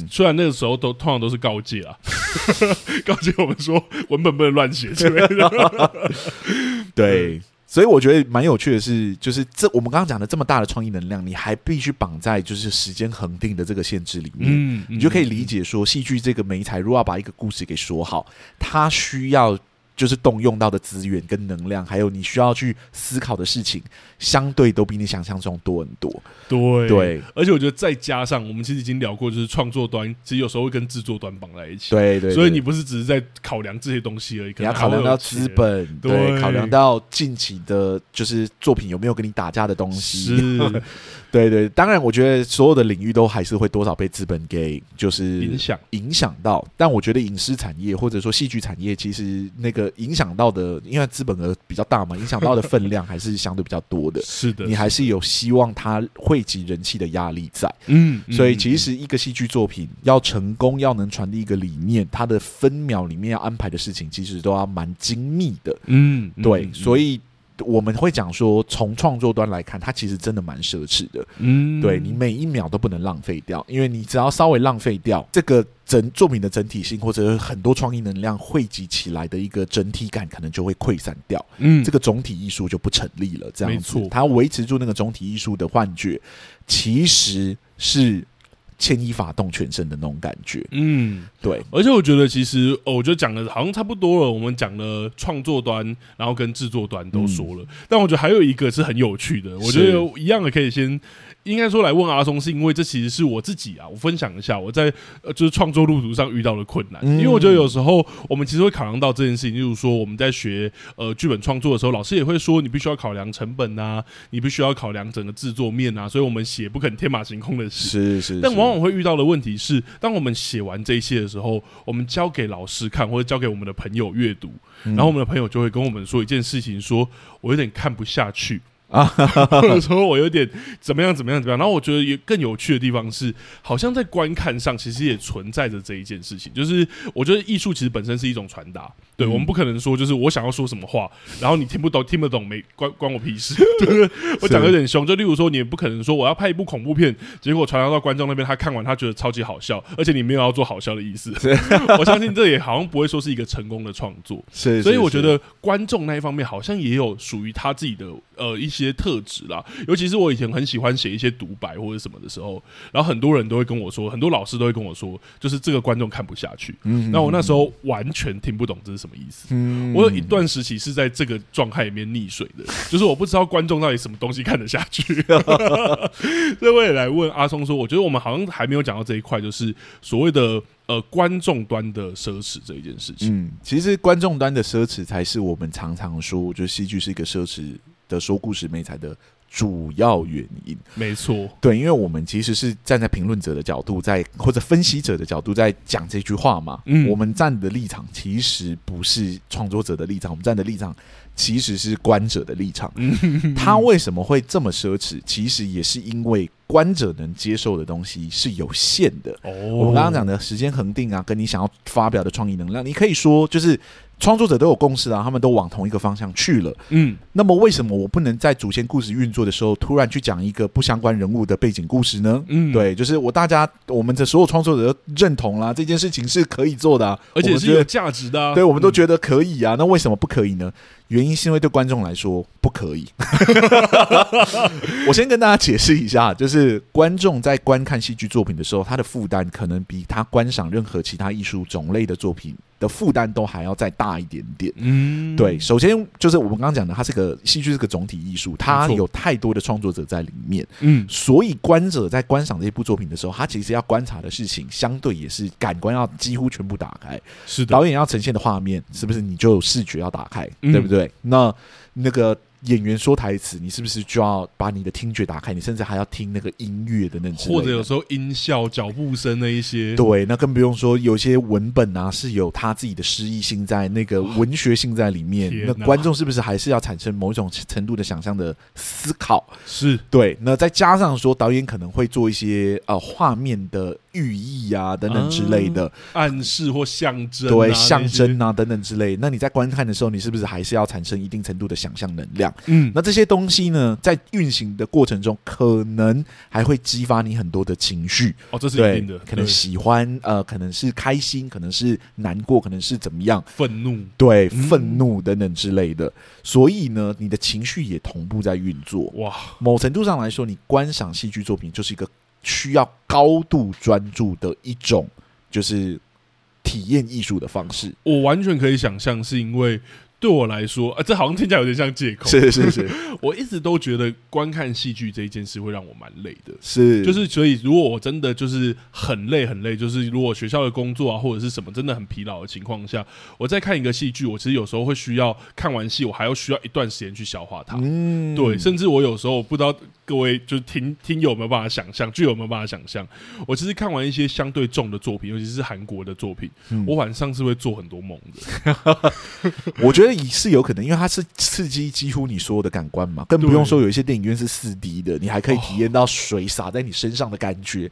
虽然那个时候都通常都是告诫啊，告诫我们说文本不能乱写之类的。对。所以我觉得蛮有趣的是，就是这我们刚刚讲的这么大的创意能量，你还必须绑在就是时间恒定的这个限制里面，嗯，你就可以理解说，戏剧这个媒材如果要把一个故事给说好，它需要。就是动用到的资源跟能量，还有你需要去思考的事情，相对都比你想象中多很多。对对，而且我觉得再加上我们其实已经聊过，就是创作端其实有时候会跟制作端绑在一起。对，对对，所以你不是只是在考量这些东西而已，你要考量到资本，对，对，考量到近期的，就是作品有没有跟你打架的东西。是。对对，当然，我觉得所有的领域都还是会多少被资本给就是影响影响到。但我觉得影视产业或者说戏剧产业，其实那个影响到的，因为资本额比较大嘛，影响到的分量还是相对比较多的。是的，你还是有希望它汇集人气的压力在。嗯，所以其实一个戏剧作品要成功，要能传递一个理念，它的分秒里面要安排的事情，其实都要蛮精密的。嗯，对，所以。我们会讲说，从创作端来看，它其实真的蛮奢侈的。嗯，对，你每一秒都不能浪费掉，因为你只要稍微浪费掉这个整作品的整体性，或者很多创意能量汇集起来的一个整体感，可能就会溃散掉。嗯，这个总体艺术就不成立了。这样子，它维持住那个总体艺术的幻觉，其实是。牵一发动全身的那种感觉，嗯，对。而且我觉得，其实、哦、我觉得讲的好像差不多了。我们讲了创作端，然后跟制作端都说了，嗯、但我觉得还有一个是很有趣的。我觉得一样的可以先。应该说来问阿松，是因为这其实是我自己啊，我分享一下我在呃就是创作路途上遇到的困难。因为我觉得有时候我们其实会考量到这件事情，例如说我们在学呃剧本创作的时候，老师也会说你必须要考量成本啊，你必须要考量整个制作面啊，所以我们写不肯天马行空的事。是是。但往往会遇到的问题是，当我们写完这些的时候，我们交给老师看或者交给我们的朋友阅读，然后我们的朋友就会跟我们说一件事情，说我有点看不下去。啊，或者说我有点怎么样怎么样怎么样，然后我觉得也更有趣的地方是，好像在观看上其实也存在着这一件事情，就是我觉得艺术其实本身是一种传达，对、嗯、我们不可能说就是我想要说什么话，然后你听不懂听不懂没关关我屁事，对 不对？我讲的有点凶，就例如说你也不可能说我要拍一部恐怖片，结果传达到观众那边，他看完他觉得超级好笑，而且你没有要做好笑的意思，我相信这也好像不会说是一个成功的创作，是，所以我觉得观众那一方面好像也有属于他自己的呃一些。些特质啦，尤其是我以前很喜欢写一些独白或者什么的时候，然后很多人都会跟我说，很多老师都会跟我说，就是这个观众看不下去。嗯，那我那时候完全听不懂这是什么意思。嗯，我有一段时期是在这个状态里面溺水的，就是我不知道观众到底什么东西看得下去。所以我也来问阿松说，我觉得我们好像还没有讲到这一块，就是所谓的呃观众端的奢侈这一件事情。嗯，其实观众端的奢侈才是我们常常说，我觉得戏剧是一个奢侈的说故事没才的主要原因，没错，对，因为我们其实是站在评论者的角度在，在或者分析者的角度在讲这句话嘛。嗯，我们站的立场其实不是创作者的立场，我们站的立场其实是观者的立场。嗯，他为什么会这么奢侈？其实也是因为观者能接受的东西是有限的。哦，我们刚刚讲的时间恒定啊，跟你想要发表的创意能量，你可以说就是。创作者都有共识啊，他们都往同一个方向去了。嗯，那么为什么我不能在主线故事运作的时候，突然去讲一个不相关人物的背景故事呢？嗯，对，就是我大家我们的所有创作者都认同啦，这件事情是可以做的啊，而且是有价值的啊。对，我们都觉得可以啊。那为什么不可以呢？原因是因为对观众来说不可以。我先跟大家解释一下，就是观众在观看戏剧作品的时候，他的负担可能比他观赏任何其他艺术种类的作品的负担都还要再大一点点。嗯，对。首先就是我们刚刚讲的，它是个戏剧，是个总体艺术，它有太多的创作者在里面。嗯，所以观者在观赏这一部作品的时候，他其实要观察的事情，相对也是感官要几乎全部打开。是的，导演要呈现的画面，是不是你就有视觉要打开，嗯、对不？对，那那个。演员说台词，你是不是就要把你的听觉打开？你甚至还要听那个音乐的那种，或者有时候音效、脚步声那一些。对，那更不用说有些文本啊，是有他自己的诗意性在，那个文学性在里面。那观众是不是还是要产生某种程度的想象的思考？是对。那再加上说，导演可能会做一些呃画面的寓意啊等等之类的、嗯、暗示或象征、啊，对，象征啊等等之类。那你在观看的时候，你是不是还是要产生一定程度的想象能量？嗯，那这些东西呢，在运行的过程中，可能还会激发你很多的情绪。哦，这是一定的，可能喜欢，呃，可能是开心，可能是难过，可能是怎么样，愤怒，对，愤怒等等之类的。嗯、所以呢，你的情绪也同步在运作。哇，某程度上来说，你观赏戏剧作品就是一个需要高度专注的一种，就是体验艺术的方式。我完全可以想象，是因为。对我来说，啊，这好像听起来有点像借口。是是是，我一直都觉得观看戏剧这一件事会让我蛮累的。是，就是所以，如果我真的就是很累很累，就是如果学校的工作啊或者是什么真的很疲劳的情况下，我在看一个戏剧，我其实有时候会需要看完戏，我还要需要一段时间去消化它。嗯，对，甚至我有时候不知道各位就是听听友有没有办法想象，剧友有没有办法想象，我其实看完一些相对重的作品，尤其是韩国的作品，嗯，我晚上是会做很多梦的。我觉得。得是有可能，因为它是刺激几乎你所有的感官嘛，更不用说有一些电影院是四 D 的，你还可以体验到水洒在你身上的感觉，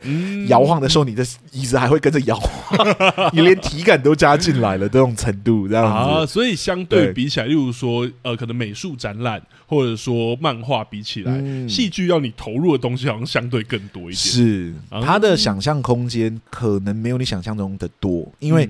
摇晃的时候你的椅子还会跟着摇晃，你连体感都加进来了这种程度，这样子。啊，所以相对比起来，例如说呃，可能美术展览或者说漫画比起来，戏剧要你投入的东西好像相对更多一点。是，它的想象空间可能没有你想象中的多，因为。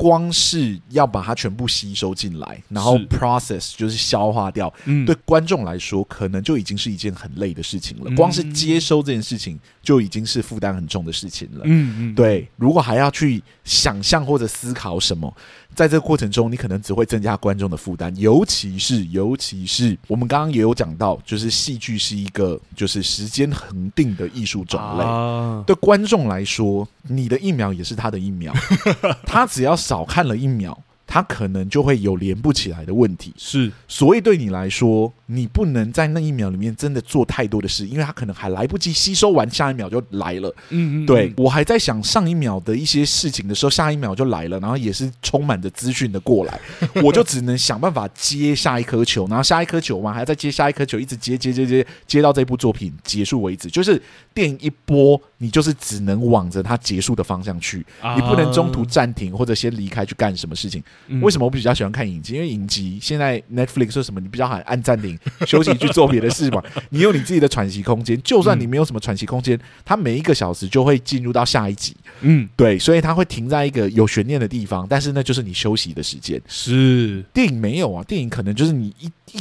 光是要把它全部吸收进来，然后 process 就是消化掉，嗯，对观众来说，可能就已经是一件很累的事情了。光是接收这件事情，就已经是负担很重的事情了。嗯嗯，对。如果还要去想象或者思考什么，在这个过程中，你可能只会增加观众的负担。尤其是，尤其是我们刚刚也有讲到，就是戏剧是一个就是时间恒定的艺术种类。啊，对观众来说，你的一秒也是他的一秒，他只要。少看了一秒，他可能就会有连不起来的问题。是，所以对你来说，你不能在那一秒里面真的做太多的事，因为他可能还来不及吸收完，下一秒就来了。嗯嗯，对，我还在想上一秒的一些事情的时候，下一秒就来了，然后也是充满着资讯的过来，我就只能想办法接下一颗球，然后下一颗球嘛还要再接下一颗球，一直接接接接接到这部作品结束为止。就是电影一播。你就是只能往着它结束的方向去，你不能中途暂停或者先离开去干什么事情。为什么我比较喜欢看影集？因为影集现在 Netflix 说什么，你比较好按暂停 休息去做别的事嘛。你有你自己的喘息空间，就算你没有什么喘息空间，它每一个小时就会进入到下一集。嗯，对，所以它会停在一个有悬念的地方，但是那就是你休息的时间。是电影没有啊，电影可能就是你一一。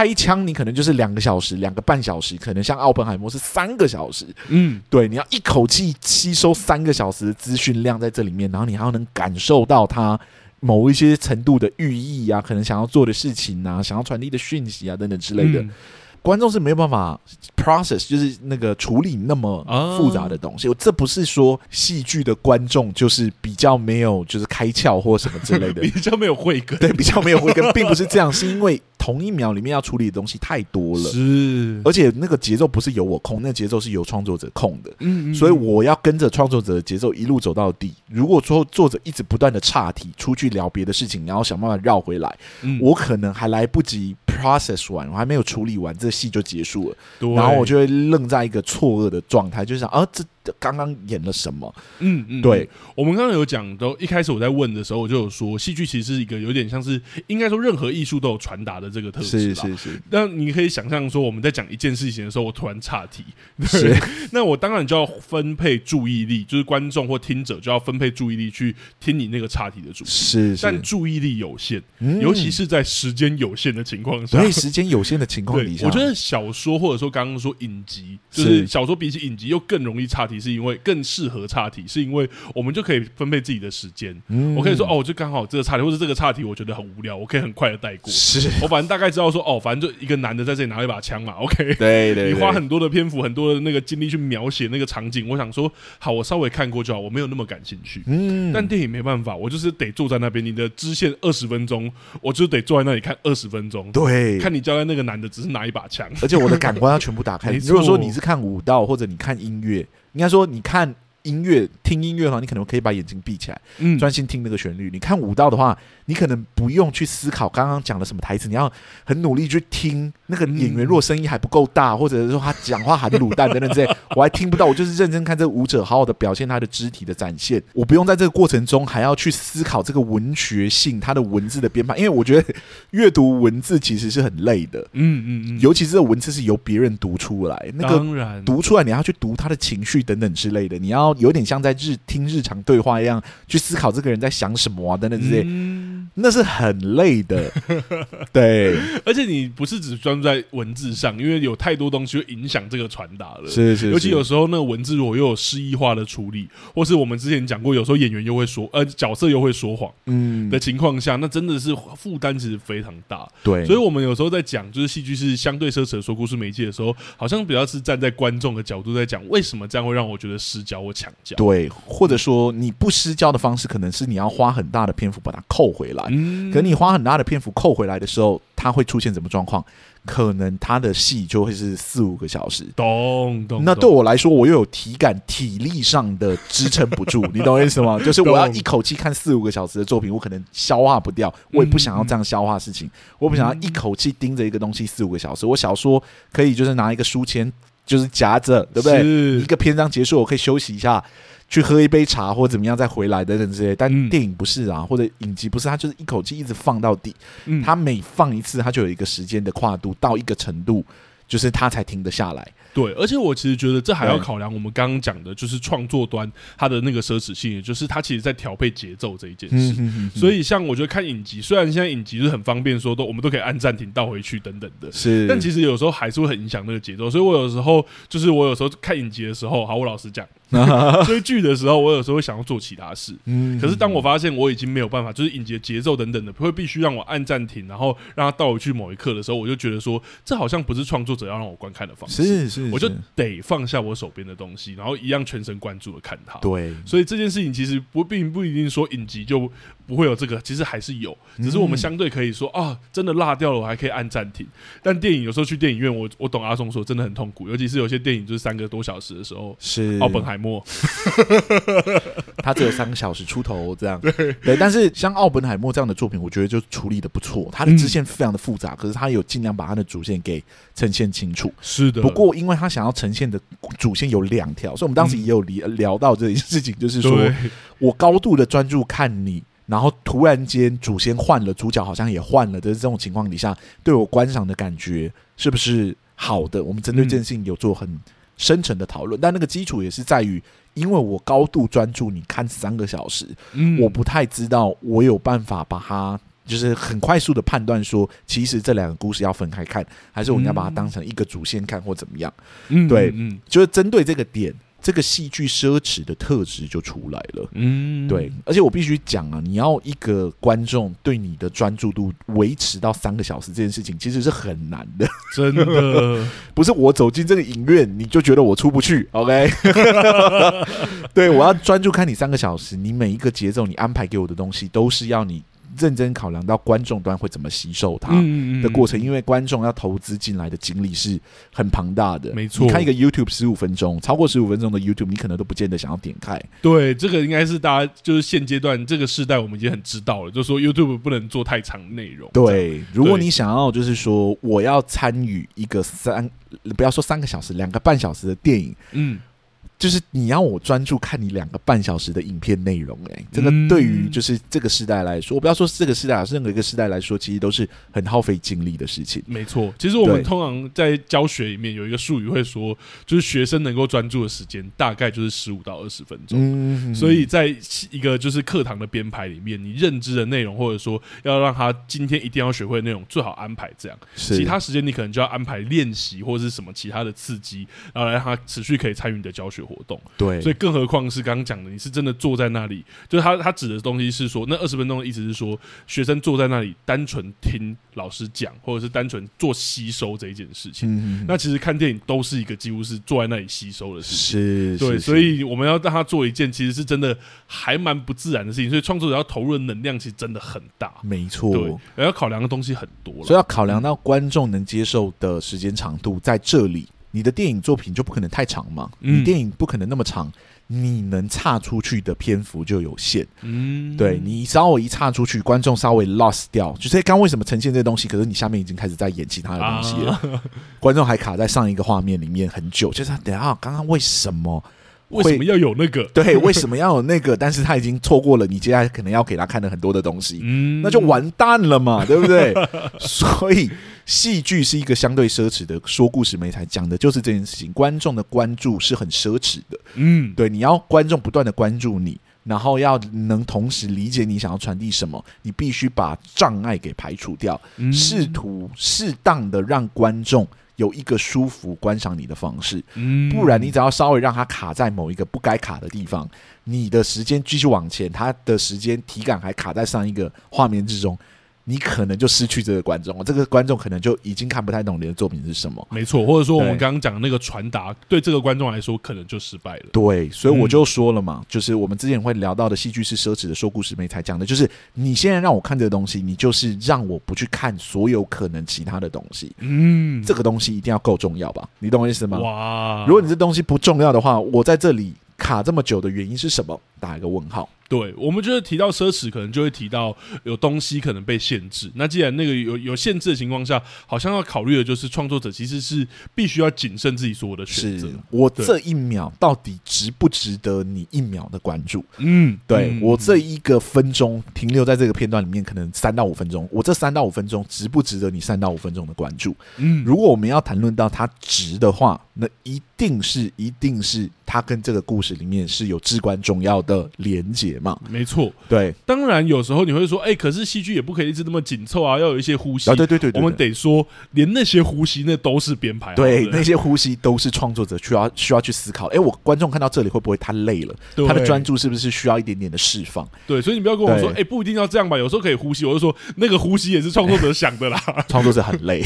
开枪，你可能就是两个小时、两个半小时，可能像奥本海默是三个小时。嗯，对，你要一口气吸收三个小时的资讯量在这里面，然后你还要能感受到它某一些程度的寓意啊，可能想要做的事情啊，想要传递的讯息啊等等之类的。嗯观众是没有办法 process，就是那个处理那么复杂的东西。哦、这不是说戏剧的观众就是比较没有就是开窍或什么之类的，比较没有慧根。对，比较没有慧根，并不是这样，是因为同一秒里面要处理的东西太多了。是，而且那个节奏不是由我控，那个节奏是由创作者控的。嗯，嗯，所以我要跟着创作者的节奏一路走到底。如果说作者一直不断的岔题出去聊别的事情，然后想办法绕回来，嗯、我可能还来不及 process 完，我还没有处理完这。戏就结束了，然后我就会愣在一个错愕的状态，就想啊，这刚刚演了什么？嗯嗯，对，我们刚刚有讲，都一开始我在问的时候，我就有说，戏剧其实是一个有点像是，应该说任何艺术都有传达的这个特质，是是是。那你可以想象说，我们在讲一件事情的时候，我突然岔题，对，那我当然就要分配注意力，就是观众或听者就要分配注意力去听你那个岔题的主题，是，是，但注意力有限，嗯、尤其是在时间有限的情况下，所以时间有限的情况底下，我觉得小说或者说刚刚说影集，就是小说比起影集又更容易岔题，是因为更适合岔题，是因为我们就可以分配自己的时间。嗯、我可以说哦，我就刚好这个岔题，或者这个岔题我觉得很无聊，我可以很快的带过。是我反正大概知道说哦，反正就一个男的在这里拿了一把枪嘛。OK，对，对对，你花很多的篇幅，很多的那个精力去描写那个场景，我想说好，我稍微看过就好，我没有那么感兴趣。嗯，但电影没办法，我就是得坐在那边，你的支线二十分钟，我就得坐在那里看二十分钟。对，看你交代那个男的只是拿一把枪，而且我的感官要全部打开。如果说你是看武道或者你看音乐，应该说你看。音乐听音乐的话，你可能可以把眼睛闭起来，嗯，专心听那个旋律。你看舞蹈的话，你可能不用去思考刚刚讲的什么台词，你要很努力去听那个演员。如果声音还不够大，或者是说他讲话含卤蛋等等之类，我还听不到。我就是认真看这个舞者好好的表现他的肢体的展现。我不用在这个过程中还要去思考这个文学性，他的文字的编排，因为我觉得阅读文字其实是很累的。嗯嗯嗯，尤其是这个文字是由别人读出来，那个读出来你要去读他的情绪等等之类的，你要。有点像在日听日常对话一样，去思考这个人在想什么啊，等等之类，嗯、那是很累的。对，而且你不是只专注在文字上，因为有太多东西会影响这个传达了。是，是是，尤其有时候那个文字如果又有诗意化的处理，或是我们之前讲过，有时候演员又会说，呃，角色又会说谎，嗯的情况下，那真的是负担其实非常大。对，所以我们有时候在讲，就是戏剧是相对奢侈的说故事媒介的时候，好像比较是站在观众的角度在讲，为什么这样会让我觉得失焦或抢焦？对，或者说你不失焦的方式，可能是你要花很大的篇幅把它扣回回来。嗯，可你花很大的篇幅扣回来的时候，它会出现什么状况？可能它的戏就会是四五个小时。懂懂。那对我来说，我又有体感、体力上的支撑不住，你懂我意思吗？就是我要一口气看四五个小时的作品，我可能消化不掉，我也不想要这样消化事情，嗯、我不想要一口气盯着一个东西四五个小时。我小说可以就是拿一个书签，就是夹着，对不对？一个篇章结束，我可以休息一下。去喝一杯茶或者怎么样再回来等等之类，但电影不是啊，或者影集不是，它就是一口气一直放到底。嗯，它每放一次，它就有一个时间的跨度，到一个程度，就是它才停得下来。对，而且我其实觉得这还要考量我们刚刚讲的，就是创作端它的那个奢侈性，也就是它其实在调配节奏这一件事。所以，像我觉得看影集，虽然现在影集是很方便，说都我们都可以按暂停、倒回去等等的，是，但其实有时候还是会很影响那个节奏。所以我有时候就是我有时候看影集的时候，好，我老实讲，追剧的时候，我有时候会想要做其他事。可是当我发现我已经没有办法，就是影集的节奏等等的，会必须让我按暂停，然后让它倒回去某一刻的时候，我就觉得说，这好像不是创作者要让我观看的方式。是是，我就得。放下我手边的东西，然后一样全神贯注的看它。对，所以这件事情其实不并不一定说影集就不会有这个，其实还是有，只是我们相对可以说啊，真的落掉了，我还可以按暂停。但电影有时候去电影院，我我懂阿松说真的很痛苦，尤其是有些电影就是三个多小时的时候，是奥本海默，他只有三个小时出头这样。对，对，但是像奥本海默这样的作品，我觉得就处理的不错，他的支线非常的复杂，可是他有尽量把他的主线给呈现清楚。是的，不过因为他想要呈现的主线有两条，所以我们当时也有聊聊到这件事情，就是说我高度的专注看你。然后突然间主线换了，主角好像也换了，就是这种情况底下，对我观赏的感觉是不是好的？我们针对这件事情有做很深层的讨论，嗯、但那个基础也是在于，因为我高度专注，你看三个小时，嗯、我不太知道我有办法把它，就是很快速的判断说，其实这两个故事要分开看，还是我们要把它当成一个主线看，或怎么样？嗯，对，嗯，就是针对这个点。这个戏剧奢侈的特质就出来了，嗯，对，而且我必须讲啊，你要一个观众对你的专注度维持到三个小时这件事情，其实是很难的，真的 不是我走进这个影院你就觉得我出不去，OK？对，我要专注看你三个小时，你每一个节奏，你安排给我的东西都是要你。认真考量到观众端会怎么吸收它的过程，因为观众要投资进来的精力是很庞大的。没错，你看一个 YouTube 十五分钟，超过十五分钟的 YouTube，你可能都不见得想要点开。对，这个应该是大家就是现阶段这个时代，我们已经很知道了，就是说 YouTube 不能做太长内容。对，如果你想要就是说我要参与一个三，不要说三个小时，两个半小时的电影，嗯。就是你要我专注看你两个半小时的影片内容，欸，哎，这个对于就是这个时代来说，我不要说是这个时代，是任何一个时代来说，其实都是很耗费精力的事情。没错，其实我们通常在教学里面有一个术语会说，就是学生能够专注的时间大概就是十五到二十分钟。嗯，所以在一个就是课堂的编排里面，你认知的内容或者说要让他今天一定要学会的内容，最好安排这样。其他时间你可能就要安排练习或者是什么其他的刺激，然后来让他持续可以参与你的教学活动，对，所以更何况是刚刚讲的，你是真的坐在那里，就是他他指的东西是说，那二十分钟的意思是说，学生坐在那里单纯听老师讲，或者是单纯做吸收这一件事情。嗯，那其实看电影都是一个几乎是坐在那里吸收的事情，是，对，所以我们要让他做一件其实是真的还蛮不自然的事情，所以创作者要投入的能量其实真的很大，没错，对，要考量的东西很多，所以要考量到观众能接受的时间长度在这里。你的电影作品就不可能太长嘛？你电影不可能那么长，你能岔出去的篇幅就有限。嗯，对，你稍微一岔出去，观众稍微 lost 掉，就是刚为什么呈现这东西，可是你下面已经开始在演其他的东西了，啊、观众还卡在上一个画面里面很久，就是等下刚刚为什么？为什么要有那个？对，为什么要有那个？但是他已经错过了你接下来可能要给他看的很多的东西，嗯，那就完蛋了嘛，对不对？所以戏剧是一个相对奢侈的说故事媒材，讲的就是这件事情。观众的关注是很奢侈的，嗯，对，你要观众不断的关注你，然后要能同时理解你想要传递什么，你必须把障碍给排除掉，试图适当的让观众。有一个舒服观赏你的方式，不然你只要稍微让它卡在某一个不该卡的地方，你的时间继续往前，它的时间体感还卡在上一个画面之中，你可能就失去这个观众了。这个观众可能就已经看不太懂你的作品是什么。没错，或者说我们刚刚讲的那个传达，对这个观众来说可能就失败了。对，所以我就说了嘛，嗯、就是我们之前会聊到的戏剧是奢侈的，说故事没才讲的，就是你现在让我看这个东西，你就是让我不去看所有可能其他的东西。嗯，这个东西一定要够重要吧？你懂我意思吗？哇，如果你这东西不重要的话，我在这里卡这么久的原因是什么？打一个问号。对，我们觉得提到奢侈，可能就会提到有东西可能被限制。那既然那个有有限制的情况下，好像要考虑的就是创作者其实是必须要谨慎自己所有的选择。我这一秒到底值不值得你一秒的关注？嗯，对嗯我这一个分钟停留在这个片段里面，可能三到五分钟，我这三到五分钟值不值得你三到五分钟的关注？嗯，如果我们要谈论到它值的话，那一定是一定是它跟这个故事里面是有至关重要的连接。嘛，没错，对，当然有时候你会说，哎、欸，可是戏剧也不可以一直那么紧凑啊，要有一些呼吸。啊、对，对，对我们得说，连那些呼吸那都是编排，对，那些呼吸都是创作者需要需要去思考。哎、欸，我观众看到这里会不会太累了？对他的专注是不是需要一点点的释放？对，所以你不要跟我说，哎、欸，不一定要这样吧，有时候可以呼吸。我就说，那个呼吸也是创作者想的啦，创作者很累。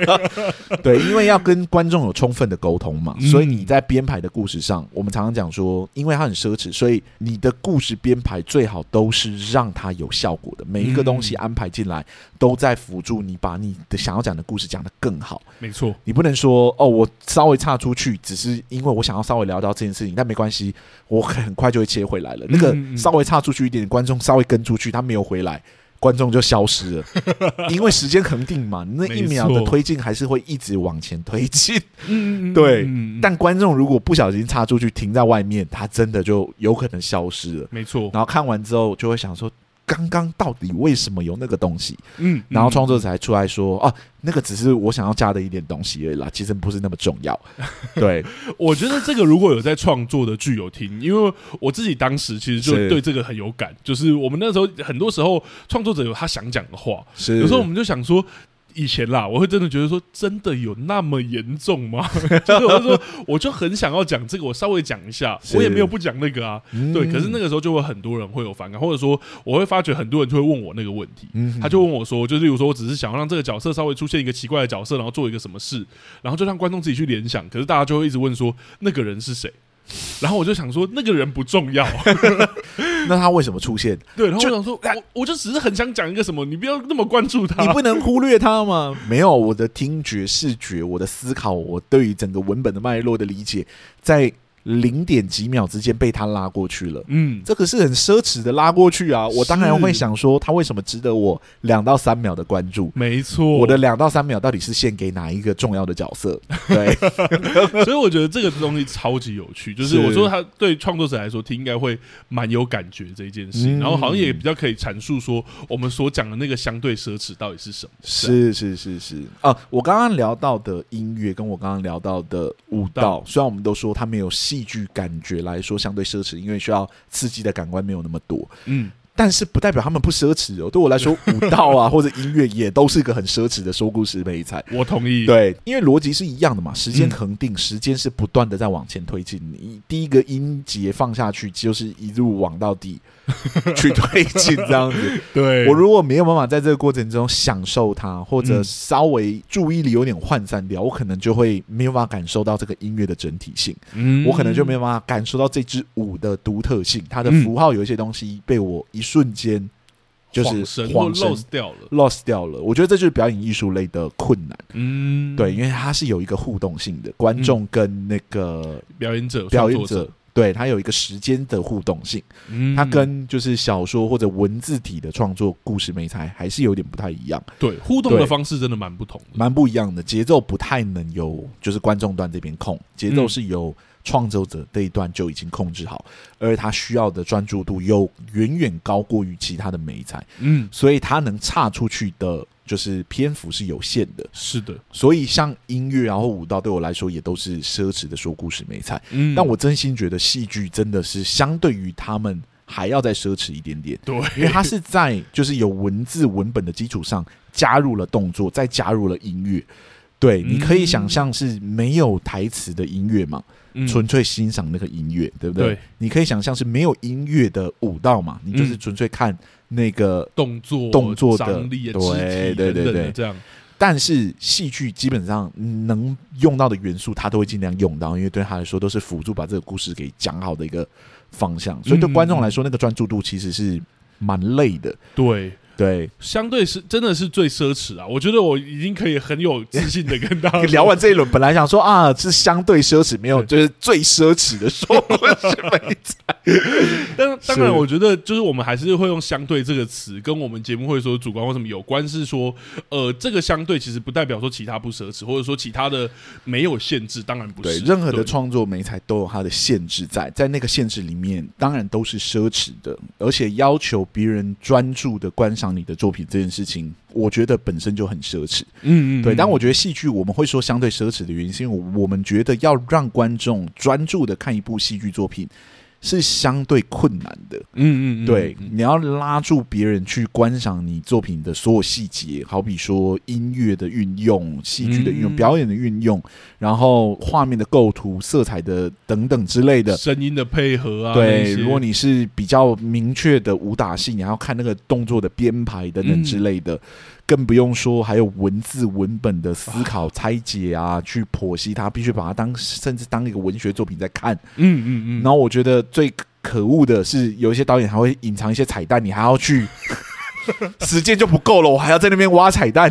对，因为要跟观众有充分的沟通嘛，所以你在编排的故事上，我们常常讲说，因为它很奢侈，所以你的故事编排最。最好都是让它有效果的，每一个东西安排进来，都在辅助你把你的想要讲的故事讲得更好。没错，你不能说哦，我稍微岔出去，只是因为我想要稍微聊到这件事情，但没关系，我很快就会切回来了。那个稍微岔出去一点，观众稍微跟出去，他没有回来。观众就消失了，因为时间恒定嘛，那一秒的推进还是会一直往前推进。嗯，对。但观众如果不小心插出去停在外面，他真的就有可能消失了。没错。然后看完之后就会想说。刚刚到底为什么有那个东西？嗯，然后创作者才出来说啊，那个只是我想要加的一点东西而已啦，其实不是那么重要。对，我觉得这个如果有在创作的剧友听，因为我自己当时其实就对这个很有感，是就是我们那时候很多时候创作者有他想讲的话，是有时候我们就想说。以前啦，我会真的觉得说，真的有那么严重吗？就是我就说，我就很想要讲这个，我稍微讲一下，我也没有不讲那个啊。嗯、对，可是那个时候就会很多人会有反感，或者说我会发觉很多人就会问我那个问题，嗯、他就问我说，就是比如说我只是想要让这个角色稍微出现一个奇怪的角色，然后做一个什么事，然后就让观众自己去联想。可是大家就会一直问说，那个人是谁？然后我就想说，那个人不重要，那他为什么出现？对，然后我想说，我我就只是很想讲一个什么，你不要那么关注他，你不能忽略他吗？没有，我的听觉、视觉、我的思考，我对于整个文本的脉络的理解，在。零点几秒之间被他拉过去了，嗯，这个是很奢侈的拉过去啊！我当然会想说，他为什么值得我两到三秒的关注？没错，我的两到三秒到底是献给哪一个重要的角色？对，所以我觉得这个东西超级有趣。就是我说，他对创作者来说听应该会蛮有感觉这一件事，然后好像也比较可以阐述说我们所讲的那个相对奢侈到底是什么？是是是是啊！我刚刚聊到的音乐，跟我刚刚聊到的舞蹈，虽然我们都说他没有。戏剧感觉来说相对奢侈，因为需要刺激的感官没有那么多。嗯，但是不代表他们不奢侈哦。对我来说，舞蹈啊或者音乐也都是一个很奢侈的说故事媒材。我同意。对，因为逻辑是一样的嘛，时间恒定，嗯、时间是不断的在往前推进。你第一个音节放下去，就是一路往到底。去推进这样子，对，我如果没有办法在这个过程中享受它，或者稍微注意力有点涣散掉，我可能就会没有办法感受到这个音乐的整体性。嗯，我可能就没有办法感受到这支舞的独特性，它的符号有一些东西被我一瞬间就是晃神 lost 掉了，lost 掉了。我觉得这就是表演艺术类的困难。嗯，对，因为它是有一个互动性的，观众跟那个表演者，表演者。对，它有一个时间的互动性，嗯，它跟就是小说或者文字体的创作故事媒材还是有点不太一样。对，互动的方式真的蛮不同的，蛮不一样的。节奏不太能由就是观众端这边控，节奏是由创作者这一段就已经控制好，嗯、而他需要的专注度又远远高过于其他的美材，嗯，所以他能差出去的。就是篇幅是有限的，是的，所以像音乐然后舞蹈对我来说也都是奢侈的说故事美菜。嗯，但我真心觉得戏剧真的是相对于他们还要再奢侈一点点，对，因为它是在就是有文字文本的基础上加入了动作，再加入了音乐。对，你可以想象是没有台词的音乐嘛，嗯纯粹欣赏那个音乐，对不对？对你可以想象是没有音乐的舞蹈嘛，你就是纯粹看那个动作、动作的对对对对，这样。但是戏剧基本上能用到的元素，他都会尽量用到，因为对他来说都是辅助把这个故事给讲好的一个方向。所以对观众来说，那个专注度其实是蛮累的。对。对，相对是真的是最奢侈啊！我觉得我已经可以很有自信的跟大家 聊完这一轮，本来想说啊，是相对奢侈，没有，就是最奢侈的说故事媒材。但当然，我觉得就是我们还是会用“相对”这个词，跟我们节目会说主观或什么有关，是说呃，这个相对其实不代表说其他不奢侈，或者说其他的没有限制，当然不是。对，任何的创作美才都有它的限制在，在那个限制里面，当然都是奢侈的，而且要求别人专注的观赏你的作品这件事情，我觉得本身就很奢侈。嗯，嗯嗯，对。但我觉得戏剧我们会说相对奢侈的原因，是因为我们觉得要让观众专注的看一部戏剧作品。是相对困难的，嗯嗯，对，你要拉住别人去观赏你作品的所有细节，好比说音乐的运用、戏剧的运用、表演的运用，然后画面的构图、色彩的等等之类的，声音的配合啊。对，如果你是比较明确的武打戏，你还要看那个动作的编排等等之类的。更不用说，还有文字文本的思考、拆解啊，去剖析它，必须把它当甚至当一个文学作品在看。嗯嗯嗯。然后我觉得最可恶的是，有一些导演还会隐藏一些彩蛋，你还要去，时间就不够了，我还要在那边挖彩蛋。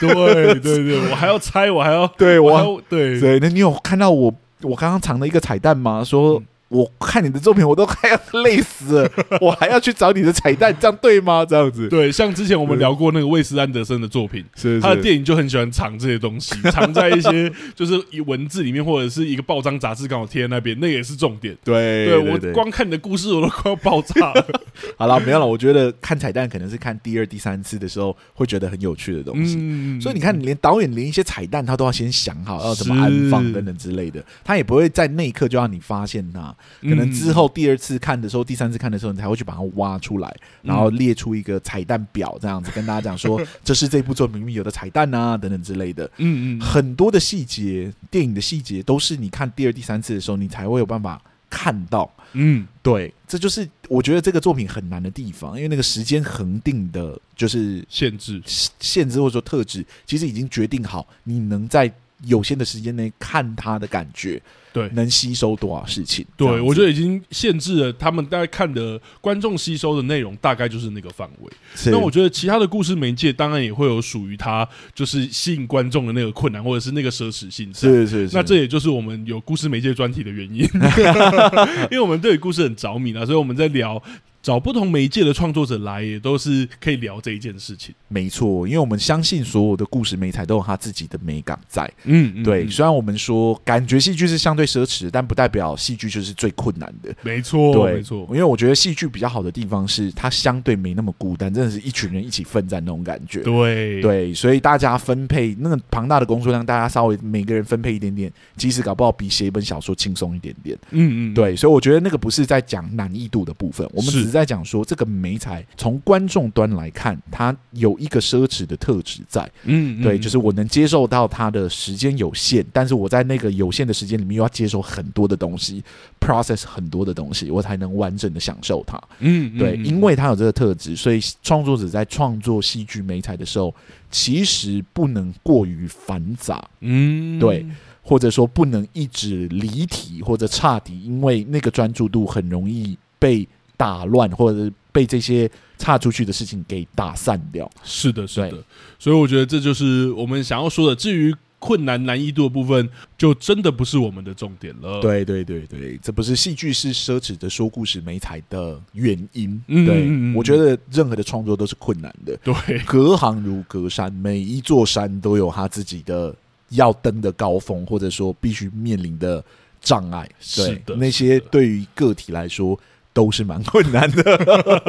对对对，我还要猜，我还要对我对对。那你有看到我我刚刚藏了一个彩蛋吗？说。嗯我看你的作品，我都快要累死了，我还要去找你的彩蛋，这样对吗？这样子，对，像之前我们聊过那个魏斯安德森的作品，是他的电影就很喜欢藏这些东西，藏在一些就是文字里面，或者是一个报章杂志刚好贴在那边，那也是重点。对，对我光看你的故事，我都快要爆炸了。好了，没有了。我觉得看彩蛋可能是看第二、第三次的时候会觉得很有趣的东西。所以你看，连导演连一些彩蛋他都要先想好要怎么安放等等之类的，他也不会在那一刻就让你发现他，可能之后。第二次看的时候，第三次看的时候，你才会去把它挖出来，然后列出一个彩蛋表，这样子跟大家讲说，这是这部作品里面有的彩蛋啊，等等之类的。嗯嗯，很多的细节，电影的细节都是你看第二、第三次的时候，你才会有办法看到。嗯，对，这就是我觉得这个作品很难的地方，因为那个时间恒定的，就是限制、限制或者说特质，其实已经决定好，你能在有限的时间内看他的感觉。对，能吸收多少事情？对，我觉得已经限制了他们大概看的观众吸收的内容，大概就是那个范围。那我觉得其他的故事媒介当然也会有属于它，就是吸引观众的那个困难，或者是那个奢侈性。是是是。那这也就是我们有故事媒介专题的原因，因为我们对故事很着迷啊，所以我们在聊。找不同媒介的创作者来，也都是可以聊这一件事情。没错，因为我们相信所有的故事美材都有他自己的美感在。嗯，嗯，对。虽然我们说感觉戏剧是相对奢侈，但不代表戏剧就是最困难的。没错，对，没错。因为我觉得戏剧比较好的地方是，它相对没那么孤单，真的是一群人一起奋战那种感觉。对，对，所以大家分配那个庞大的工作量，大家稍微每个人分配一点点，即使搞不好比写一本小说轻松一点点。嗯嗯，对。所以我觉得那个不是在讲难易度的部分，我们只是在讲说这个。媒材从观众端来看，它有一个奢侈的特质在，嗯，对，就是我能接受到它的时间有限，但是我在那个有限的时间里面又要接受很多的东西，process 很多的东西，我才能完整的享受它，嗯，对，因为它有这个特质，所以创作者在创作戏剧媒材的时候，其实不能过于繁杂，嗯，对，或者说不能一直离题或者差题，因为那个专注度很容易被。打乱，或者是被这些岔出去的事情给打散掉。是的，是的。所以我觉得这就是我们想要说的。至于困难难易度的部分，就真的不是我们的重点了。对，对，对，对，这不是戏剧是奢侈的说故事没才的原因。嗯，对，嗯，我觉得任何的创作都是困难的。对，隔行如隔山，每一座山都有他自己的要登的高峰，或者说必须面临的障碍。对，是的，那些对于个体来说。都是蛮困难的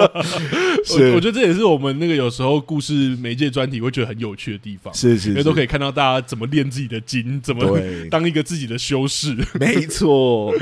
是，我我觉得这也是我们那个有时候故事媒介专题会觉得很有趣的地方，是是，是，因为都可以看到大家怎么练自己的筋，怎么当一个自己的修饰。没错。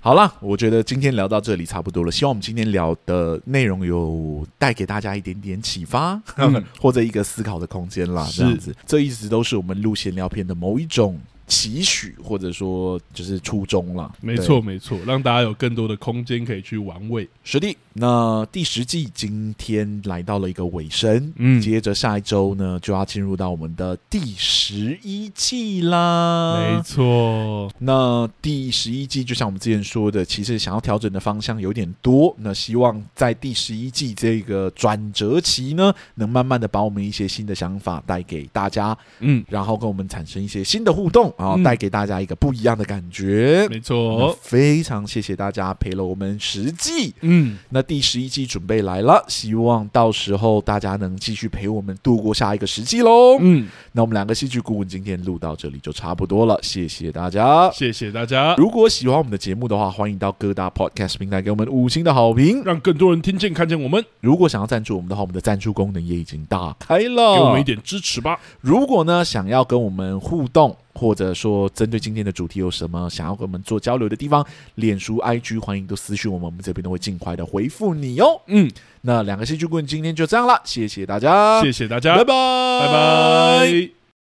好了，我觉得今天聊到这里差不多了。希望我们今天聊的内容有带给大家一点点启发，嗯、或者一个思考的空间啦。这样子，这一直都是我们录闲聊片的某一种。期许或者说就是初衷了，没错没错，让大家有更多的空间可以去玩味。实地，那第十季今天来到了一个尾声，嗯，接着下一周呢就要进入到我们的第十一季啦。没错，那第十一季就像我们之前说的，其实想要调整的方向有点多，那希望在第十一季这个转折期呢，能慢慢的把我们一些新的想法带给大家，嗯，然后跟我们产生一些新的互动。然后带给大家一个不一样的感觉，没错，非常谢谢大家陪了我们十季，嗯，那第十一季准备来了，希望到时候大家能继续陪我们度过下一个十季喽，嗯，那我们两个戏剧顾问今天录到这里就差不多了，谢谢大家，谢谢大家。如果喜欢我们的节目的话，欢迎到各大 Podcast 平台给我们五星的好评，让更多人听见看见我们。如果想要赞助我们的话，我们的赞助功能也已经打开了，给我们一点支持吧。如果呢，想要跟我们互动。或者说，针对今天的主题有什么想要跟我们做交流的地方，脸书、IG 欢迎都私讯我们，我们这边都会尽快的回复你哦。嗯，那两个戏剧顾问今天就这样了，谢谢大家，谢谢大家，拜拜，拜拜。